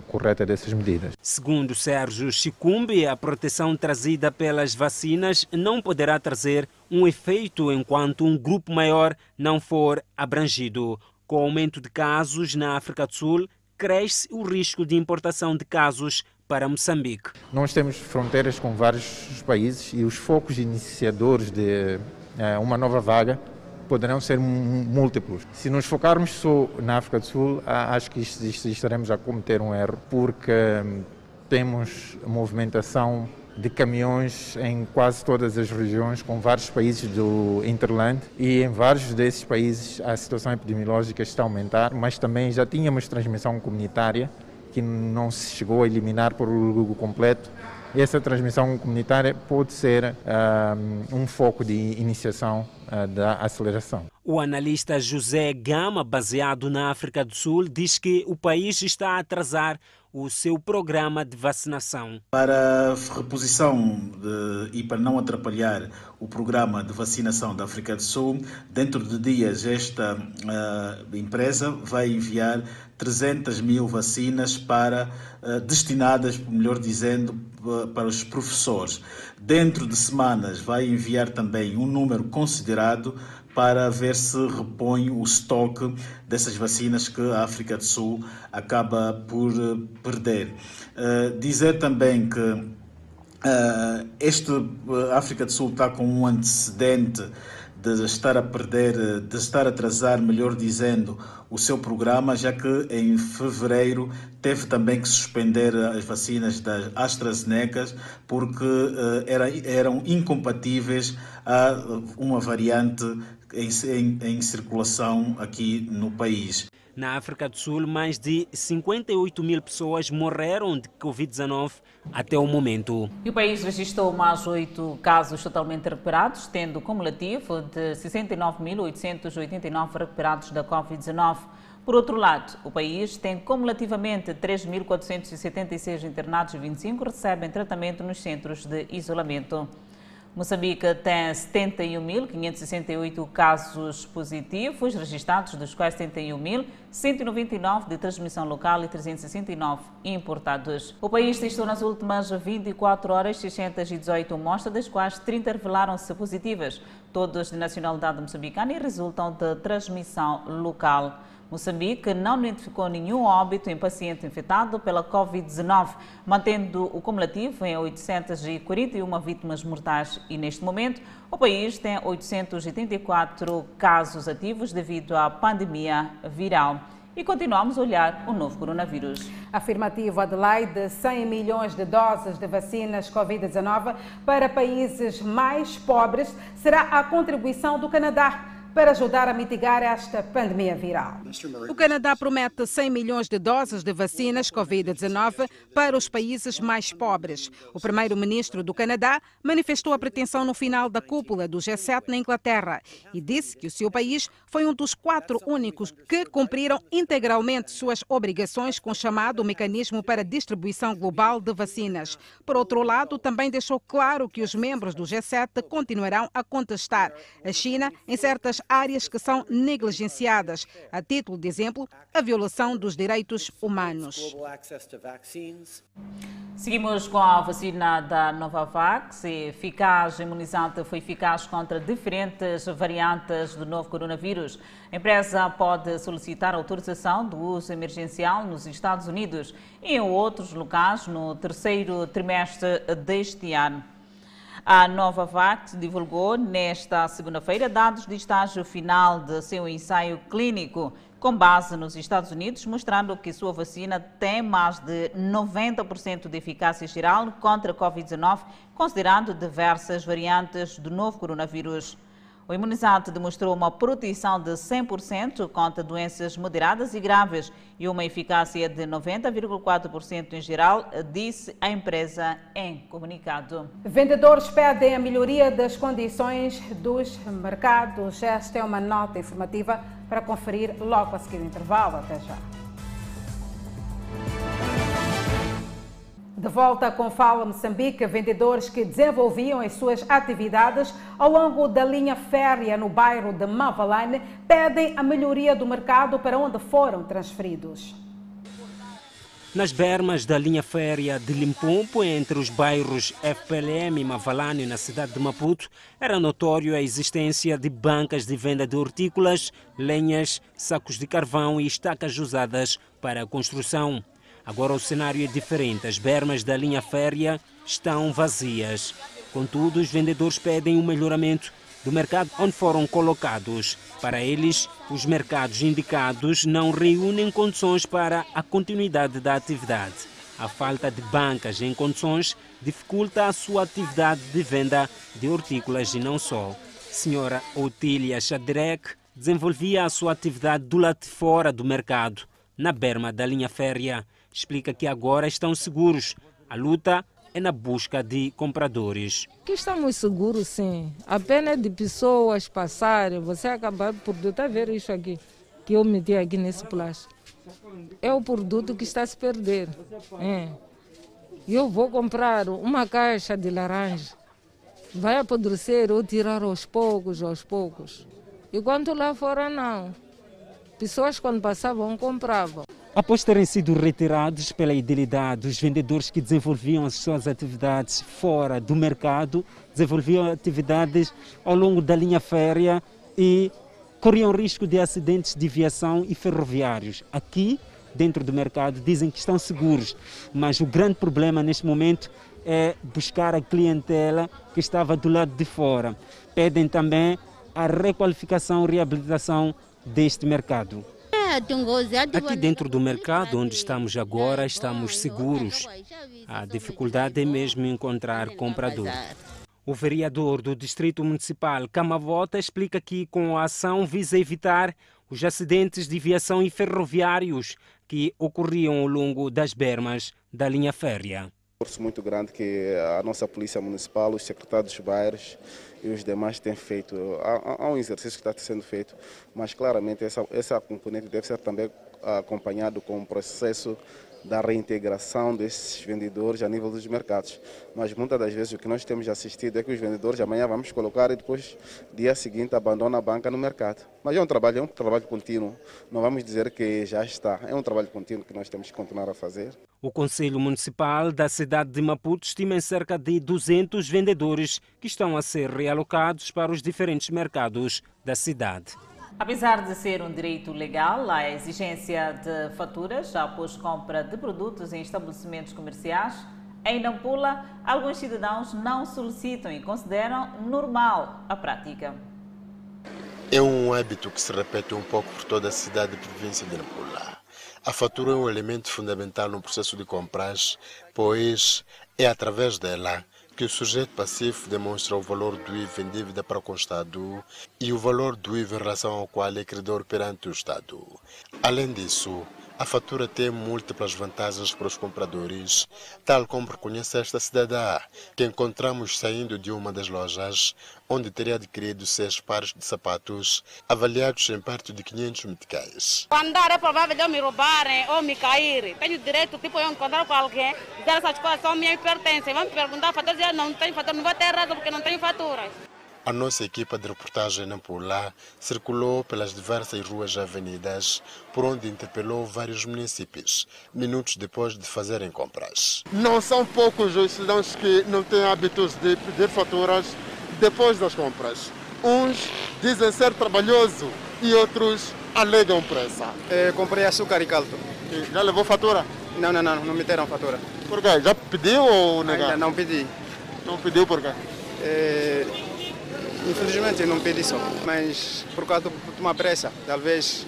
correta dessas medidas. Segundo Sérgio Chicumbi, a proteção trazida pelas vacinas não poderá trazer um efeito enquanto um grupo maior não for abrangido. Com o aumento de casos na África do Sul, cresce o risco de importação de casos para Moçambique. Nós temos fronteiras com vários países e os focos iniciadores de é, uma nova vaga poderão ser múltiplos. Se nos focarmos só na África do Sul, acho que estaremos a cometer um erro, porque hum, temos movimentação de caminhões em quase todas as regiões, com vários países do Interland, e em vários desses países a situação epidemiológica está a aumentar, mas também já tínhamos transmissão comunitária que não se chegou a eliminar por completo. Essa transmissão comunitária pode ser um, um foco de iniciação uh, da aceleração. O analista José Gama, baseado na África do Sul, diz que o país está a atrasar o seu programa de vacinação. Para a reposição de, e para não atrapalhar o programa de vacinação da África do Sul, dentro de dias esta uh, empresa vai enviar 300 mil vacinas para destinadas, melhor dizendo, para os professores. Dentro de semanas vai enviar também um número considerado para ver se repõe o estoque dessas vacinas que a África do Sul acaba por eh, perder. Uh, dizer também que este África do Sul está com um antecedente de estar a perder, de estar a atrasar, melhor dizendo, o seu programa, já que em fevereiro teve também que suspender as vacinas das AstraZeneca porque uh, era, eram incompatíveis a uma variante em, em, em circulação aqui no país. Na África do Sul, mais de 58 mil pessoas morreram de Covid-19 até o momento. E o país registrou mais oito casos totalmente recuperados, tendo cumulativo de 69.889 recuperados da Covid-19. Por outro lado, o país tem cumulativamente 3.476 internados e 25 recebem tratamento nos centros de isolamento. Moçambique tem 71.568 casos positivos registrados, dos quais 71.199 de transmissão local e 369 importados. O país testou nas últimas 24 horas 618 amostras, das quais 30 revelaram-se positivas, todas de nacionalidade moçambicana e resultam de transmissão local. Moçambique não identificou nenhum óbito em paciente infectado pela Covid-19, mantendo o cumulativo em 841 vítimas mortais. E neste momento, o país tem 884 casos ativos devido à pandemia viral. E continuamos a olhar o novo coronavírus. Afirmativo Adelaide, 100 milhões de doses de vacinas Covid-19 para países mais pobres será a contribuição do Canadá para ajudar a mitigar esta pandemia viral. O Canadá promete 100 milhões de doses de vacinas Covid-19 para os países mais pobres. O primeiro-ministro do Canadá manifestou a pretensão no final da cúpula do G7 na Inglaterra e disse que o seu país foi um dos quatro únicos que cumpriram integralmente suas obrigações com o chamado Mecanismo para Distribuição Global de Vacinas. Por outro lado, também deixou claro que os membros do G7 continuarão a contestar a China em certas áreas que são negligenciadas, a título de exemplo, a violação dos direitos humanos. Seguimos com a vacina da Novavax. Eficaz imunizante foi eficaz contra diferentes variantes do novo coronavírus. A empresa pode solicitar autorização do uso emergencial nos Estados Unidos e em outros locais no terceiro trimestre deste ano. A Nova VAT divulgou nesta segunda-feira dados de estágio final de seu ensaio clínico com base nos Estados Unidos, mostrando que sua vacina tem mais de 90% de eficácia geral contra a Covid-19, considerando diversas variantes do novo coronavírus. O imunizante demonstrou uma proteção de 100% contra doenças moderadas e graves e uma eficácia de 90,4% em geral, disse a empresa em comunicado. Vendedores pedem a melhoria das condições dos mercados. Esta é uma nota informativa para conferir logo a seguir o intervalo. Até já. De volta com Fala Moçambique, vendedores que desenvolviam as suas atividades ao longo da linha férrea no bairro de Mavalane pedem a melhoria do mercado para onde foram transferidos. Nas bermas da linha férrea de Limpopo, entre os bairros FPLM e Mavalane, na cidade de Maputo, era notório a existência de bancas de venda de hortícolas, lenhas, sacos de carvão e estacas usadas para a construção. Agora o cenário é diferente. As bermas da linha férrea estão vazias. Contudo, os vendedores pedem um melhoramento do mercado onde foram colocados. Para eles, os mercados indicados não reúnem condições para a continuidade da atividade. A falta de bancas em condições dificulta a sua atividade de venda de hortícolas e não só. Senhora Otília Chadrek desenvolvia a sua atividade do lado de fora do mercado, na berma da linha férrea explica que agora estão seguros. A luta é na busca de compradores. Que estamos seguros, sim. A pena é de pessoas passarem, você acabar por estar ver isso aqui, que eu meti aqui nesse plástico. É o produto que está a se perder. É. Eu vou comprar uma caixa de laranja. Vai apodrecer ou tirar aos poucos, aos poucos. Enquanto lá fora, não. Pessoas, quando passavam, compravam. Após terem sido retirados pela idilidade, os vendedores que desenvolviam as suas atividades fora do mercado, desenvolviam atividades ao longo da linha férrea e corriam risco de acidentes de viação e ferroviários. Aqui, dentro do mercado, dizem que estão seguros, mas o grande problema neste momento é buscar a clientela que estava do lado de fora. Pedem também a requalificação e reabilitação deste mercado. Aqui dentro do mercado onde estamos agora, estamos seguros. A dificuldade é mesmo encontrar comprador. O vereador do Distrito Municipal, Camavota, explica que com a ação visa evitar os acidentes de viação e ferroviários que ocorriam ao longo das bermas da linha férrea. Um muito grande que a nossa Polícia Municipal, os secretários dos bairros, e os demais têm feito. Há, há um exercício que está sendo feito, mas claramente essa, essa componente deve ser também acompanhado com um processo da reintegração desses vendedores a nível dos mercados. Mas muitas das vezes o que nós temos assistido é que os vendedores amanhã vamos colocar e depois dia seguinte abandonam a banca no mercado. Mas é um trabalho, é um trabalho contínuo. Não vamos dizer que já está. É um trabalho contínuo que nós temos que continuar a fazer. O Conselho Municipal da cidade de Maputo estima em cerca de 200 vendedores que estão a ser realocados para os diferentes mercados da cidade. Apesar de ser um direito legal, a exigência de faturas após compra de produtos em estabelecimentos comerciais, em Nampula, alguns cidadãos não solicitam e consideram normal a prática. É um hábito que se repete um pouco por toda a cidade e província de Nampula. A fatura é um elemento fundamental no processo de compras, pois é através dela que o sujeito passivo demonstra o valor do IVA em dívida para o Estado e o valor do IVA em relação ao qual é credor perante o Estado. Além disso, a fatura tem múltiplas vantagens para os compradores, tal como reconhece esta cidadã, que encontramos saindo de uma das lojas, onde teria adquirido seis pares de sapatos, avaliados em perto de 500 meticais. Andar é provável de eu me roubarem ou me cair. Tenho direito, tipo, eu encontrar com alguém, dizer essas coisas são minhas pertencem. Vão me perguntar, fatura, não tenho fatura, não vou ter razão porque não tenho faturas. A nossa equipa de reportagem na Pula circulou pelas diversas ruas e avenidas, por onde interpelou vários municípios, minutos depois de fazerem compras. Não são poucos os cidadãos que não têm hábitos de pedir faturas depois das compras. Uns dizem ser trabalhoso e outros alegam pressa. É, comprei açúcar e caldo. E já levou fatura? Não, não, não, não me deram fatura. Por quê? Já pediu ou negaram? Ainda não pedi. Não pediu por quê? É, infelizmente não pedi só, mas por causa de uma pressa, talvez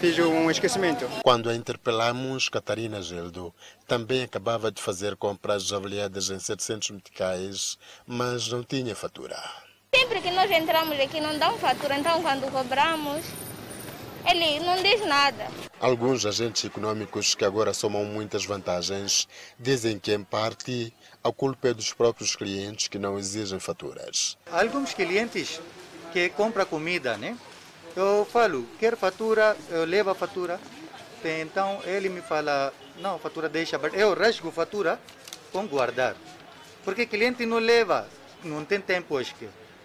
fiz um esquecimento. Quando a interpelamos, Catarina Geldo também acabava de fazer compras avaliadas em 700 meticais, mas não tinha fatura. Sempre que nós entramos aqui não dão fatura, então quando cobramos, ele não diz nada. Alguns agentes econômicos que agora somam muitas vantagens dizem que, em parte, a culpa é dos próprios clientes que não exigem faturas. Alguns clientes que compram comida, né? Eu falo, quer fatura, eu levo a fatura. Então ele me fala, não, fatura deixa, eu rasgo a fatura com guardar. Porque cliente não leva, não tem tempo hoje.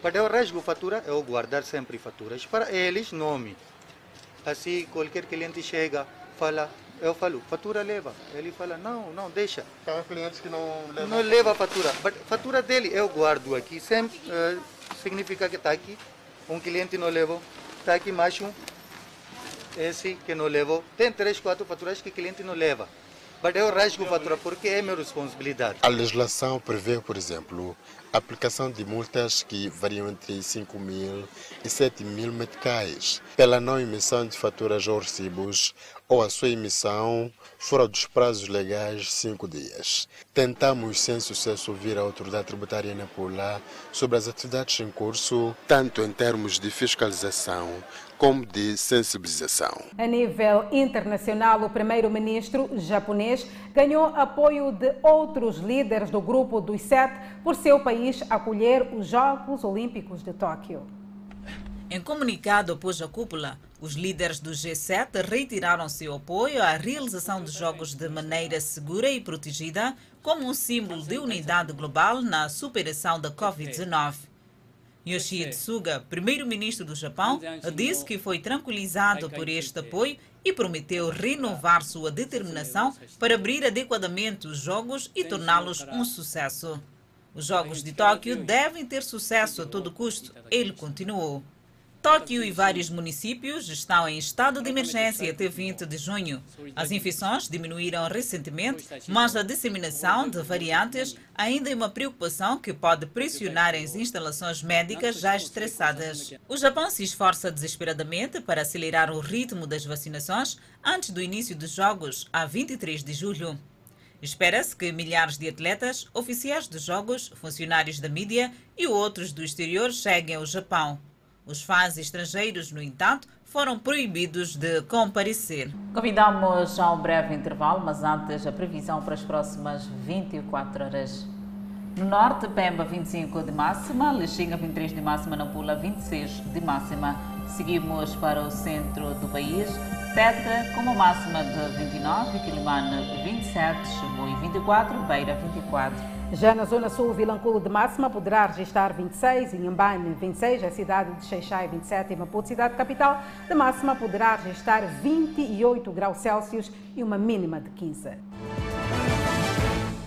Para eu rasgo a fatura, eu guardar sempre faturas. Para eles, nome. Assim, qualquer cliente chega, fala, eu falo, fatura leva. Ele fala, não, não, deixa. Tem clientes que não levam. Não leva a fatura. But, fatura dele eu guardo aqui. Sempre uh, significa que está aqui. Um cliente não levou, está aqui mais um. Esse que não levou. Tem três, quatro faturas que o cliente não leva. Mas eu rasgo a fatura porque é minha responsabilidade. A legislação prevê, por exemplo, aplicação de multas que variam entre 5 mil e 7 mil meticais pela não emissão de faturas ou recibos ou a sua emissão fora dos prazos legais de cinco dias. Tentamos sem sucesso ouvir a autoridade tributária na Pula sobre as atividades em curso, tanto em termos de fiscalização como de sensibilização. A nível internacional, o primeiro-ministro japonês ganhou apoio de outros líderes do grupo dos sete por seu país acolher os Jogos Olímpicos de Tóquio. Em comunicado após a cúpula, os líderes do G7 retiraram seu apoio à realização dos Jogos de maneira segura e protegida como um símbolo de unidade global na superação da Covid-19. Yoshihide Suga, primeiro-ministro do Japão, disse que foi tranquilizado por este apoio e prometeu renovar sua determinação para abrir adequadamente os Jogos e torná-los um sucesso. Os Jogos de Tóquio devem ter sucesso a todo custo, ele continuou. Tóquio e vários municípios estão em estado de emergência até 20 de junho. As infecções diminuíram recentemente, mas a disseminação de variantes ainda é uma preocupação que pode pressionar as instalações médicas já estressadas. O Japão se esforça desesperadamente para acelerar o ritmo das vacinações antes do início dos Jogos, a 23 de julho. Espera-se que milhares de atletas, oficiais dos Jogos, funcionários da mídia e outros do exterior cheguem ao Japão. Os fãs estrangeiros, no entanto, foram proibidos de comparecer. Convidamos a um breve intervalo, mas antes a previsão para as próximas 24 horas. No norte, Pemba 25 de máxima, Lexinga 23 de máxima, Nampula 26 de máxima. Seguimos para o centro do país, Teta com uma máxima de 29, Quilimane 27, Chimui 24, Beira 24. Já na zona sul, Vilanculo de máxima poderá registrar 26, Inhambane 26, a cidade de Xeixai 27 e Maputo, cidade capital, de máxima poderá registrar 28 graus Celsius e uma mínima de 15.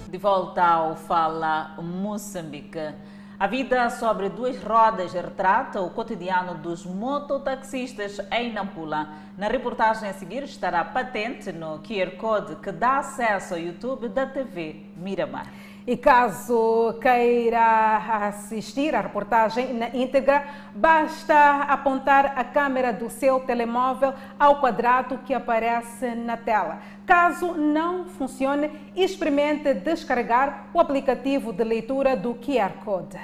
De volta ao Fala Moçambique. A vida sobre duas rodas retrata o cotidiano dos mototaxistas em Nampula. Na reportagem a seguir estará patente no QR Code que dá acesso ao YouTube da TV Miramar. E caso queira assistir à reportagem na íntegra, basta apontar a câmera do seu telemóvel ao quadrado que aparece na tela. Caso não funcione, experimente descarregar o aplicativo de leitura do QR Code.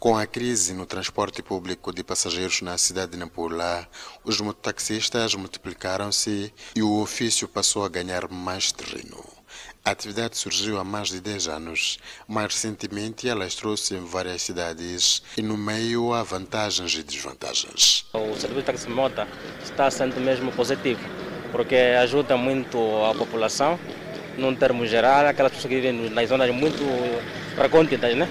Com a crise no transporte público de passageiros na cidade de Nampula, os mototaxistas multiplicaram-se e o ofício passou a ganhar mais terreno. A atividade surgiu há mais de 10 anos. Mais recentemente, alastrou-se em várias cidades e no meio há vantagens e desvantagens. O serviço de taximota está sendo mesmo positivo, porque ajuda muito a população, num termo geral, aquelas pessoas que vivem nas zonas muito recônditas, né?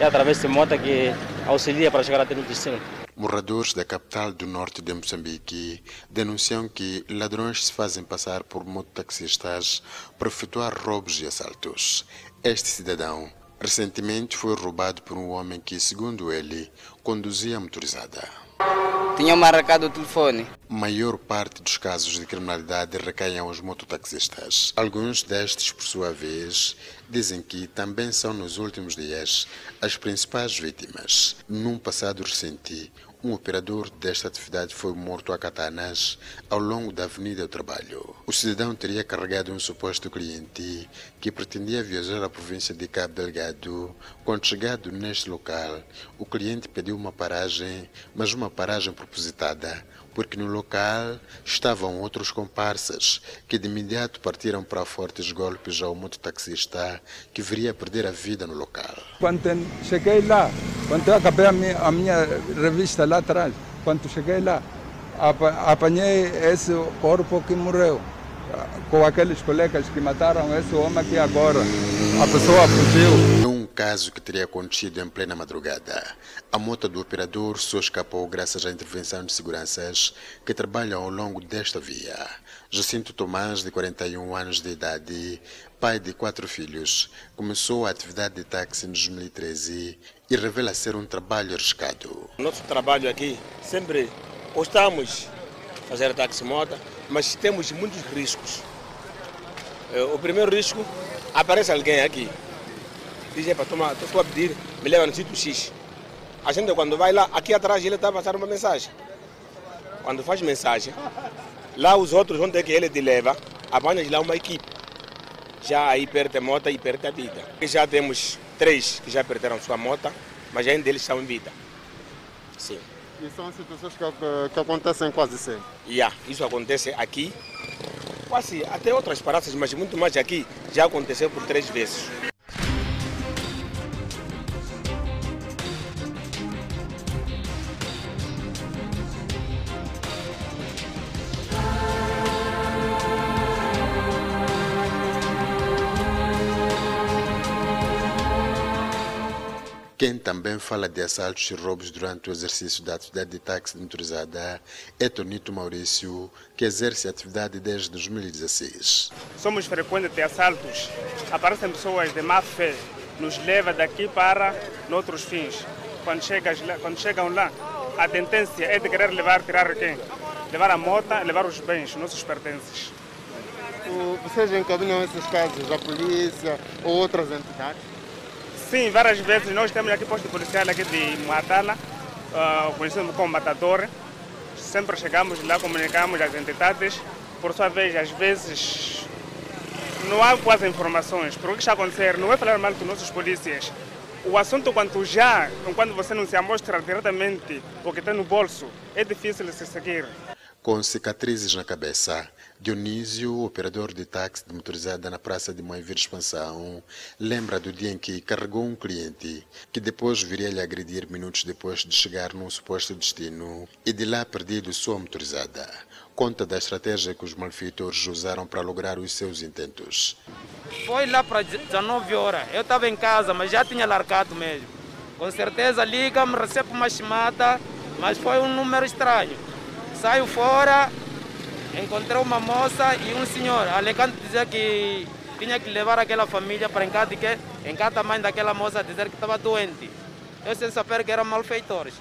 É através de moto que auxilia para chegar até o destino. Moradores da capital do norte de Moçambique denunciam que ladrões se fazem passar por mototaxistas para efetuar roubos e assaltos. Este cidadão Recentemente foi roubado por um homem que, segundo ele, conduzia motorizada. Tinha marcado o telefone. Maior parte dos casos de criminalidade recaem aos mototaxistas. Alguns destes, por sua vez, dizem que também são nos últimos dias as principais vítimas. Num passado recente, um operador desta atividade foi morto a katanas ao longo da Avenida do Trabalho. O cidadão teria carregado um suposto cliente que pretendia viajar à província de Cabo Delgado. Quando chegado neste local, o cliente pediu uma paragem, mas uma paragem propositada, porque no local estavam outros comparsas que de imediato partiram para fortes golpes ao mototaxista que viria a perder a vida no local. Quando cheguei lá, quando acabei a minha, a minha revista lá atrás, quando cheguei lá, apanhei esse corpo que morreu com aqueles colegas que mataram esse homem aqui agora. A pessoa fugiu. Num caso que teria acontecido em plena madrugada, a moto do operador só escapou graças à intervenção de seguranças que trabalham ao longo desta via. Jacinto Tomás, de 41 anos de idade, pai de quatro filhos, começou a atividade de táxi em 2013 e revela ser um trabalho arriscado. Nosso trabalho aqui sempre gostamos fazer táxi moto, mas temos muitos riscos. O primeiro risco, aparece alguém aqui, diz, para tomar, estou a pedir, me leva no sítio X. A gente quando vai lá, aqui atrás ele está a passar uma mensagem. Quando faz mensagem, lá os outros, onde é que ele te leva, apanhas lá uma equipe. Já aí perde a moto e perde a vida. E já temos três que já perderam sua moto, mas ainda eles estão em vida. Sim. E são situações que, que acontecem quase sempre. Yeah, isso acontece aqui, quase até outras praças, mas muito mais aqui, já aconteceu por três vezes. Quem também fala de assaltos e roubos durante o exercício da atividade de táxi motorizada é Tonito Maurício, que exerce a atividade desde 2016. Somos frequentes de assaltos. Aparecem pessoas de má fé, nos leva daqui para outros fins. Quando, chegas lá, quando chegam lá, a tendência é de querer levar, tirar quem? Levar a moto, levar os bens, nossos pertences. Vocês encaminham esses casos à polícia ou outras entidades? Sim, várias vezes nós temos aqui posto policial aqui de Matala, uh, conhecido como Matador. Sempre chegamos lá, comunicamos às entidades. Por sua vez, às vezes não há quase informações. Porque o que está a acontecer não é falar mal com nossos polícias. O assunto, quando já, quando você não se amostra diretamente o que tem no bolso, é difícil de se seguir. Com cicatrizes na cabeça, Dionísio, operador de táxi de motorizada na praça de Moivir Expansão, lembra do dia em que carregou um cliente que depois viria lhe agredir minutos depois de chegar num suposto destino e de lá perdido sua motorizada. Conta da estratégia que os malfeitores usaram para lograr os seus intentos. Foi lá para 19 horas. Eu estava em casa, mas já tinha largado mesmo. Com certeza liga-me, recebo uma chamada, mas foi um número estranho. Saio fora, encontrei uma moça e um senhor, alegando dizer que tinha que levar aquela família para em casa, que em casa mãe daquela moça dizer que estava doente. Eu sem saber que eram malfeitores.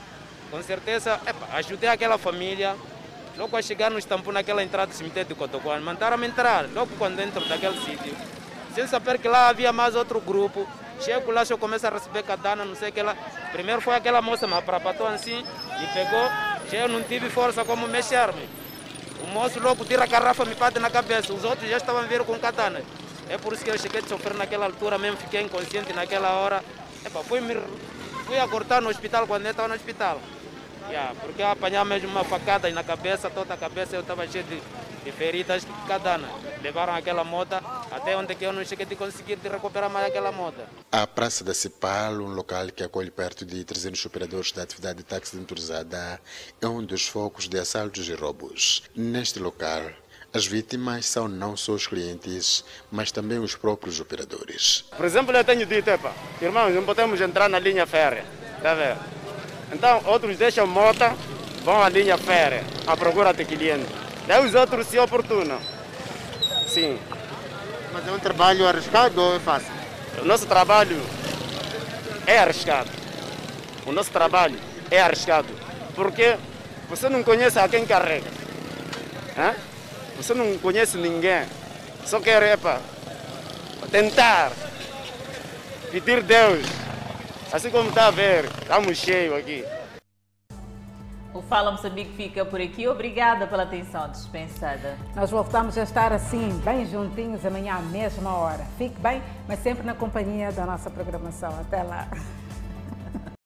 Com certeza, epa, ajudei aquela família. Logo a chegar no estampo naquela entrada do cemitério de Cotocoan, mandaram-me entrar, logo quando entro daquele sítio. Sem saber que lá havia mais outro grupo. Chego lá, eu começo a receber katana, não sei o que lá. Primeiro foi aquela moça, me aprapatou assim e pegou. Eu não tive força como mexer-me. Moço logo tira a garrafa me bate na cabeça. Os outros já estavam vindo com katana. É por isso que eu cheguei de sofrer naquela altura mesmo, fiquei inconsciente naquela hora. Epa, fui, me, fui a cortar no hospital quando eu estava no hospital. Yeah, porque eu apanhava mesmo uma facada na cabeça, toda a cabeça eu estava cheio de, de feridas de katana. Levaram aquela moto até onde que eu não cheguei de conseguir de recuperar mais aquela moto. A Praça da Cipal, um local que acolhe perto de 300 operadores da atividade de táxi motorizada, é um dos focos de assaltos e roubos. Neste local, as vítimas são não só os clientes, mas também os próprios operadores. Por exemplo, eu tenho dito, epa, irmãos, não podemos entrar na linha férrea, tá vendo? Então, outros deixam moto, vão à linha férrea, à procura de cliente. Daí os outros se oportunam. Sim. Mas é um trabalho arriscado ou é fácil? O nosso trabalho é arriscado. O nosso trabalho é arriscado. Porque você não conhece a quem carrega. Hã? Você não conhece ninguém. Só quer, epa, tentar pedir Deus. Assim como está a ver, estamos cheios aqui. O Fala Moçambique fica por aqui. Obrigada pela atenção dispensada. Nós voltamos a estar assim, bem juntinhos, amanhã à mesma hora. Fique bem, mas sempre na companhia da nossa programação. Até lá.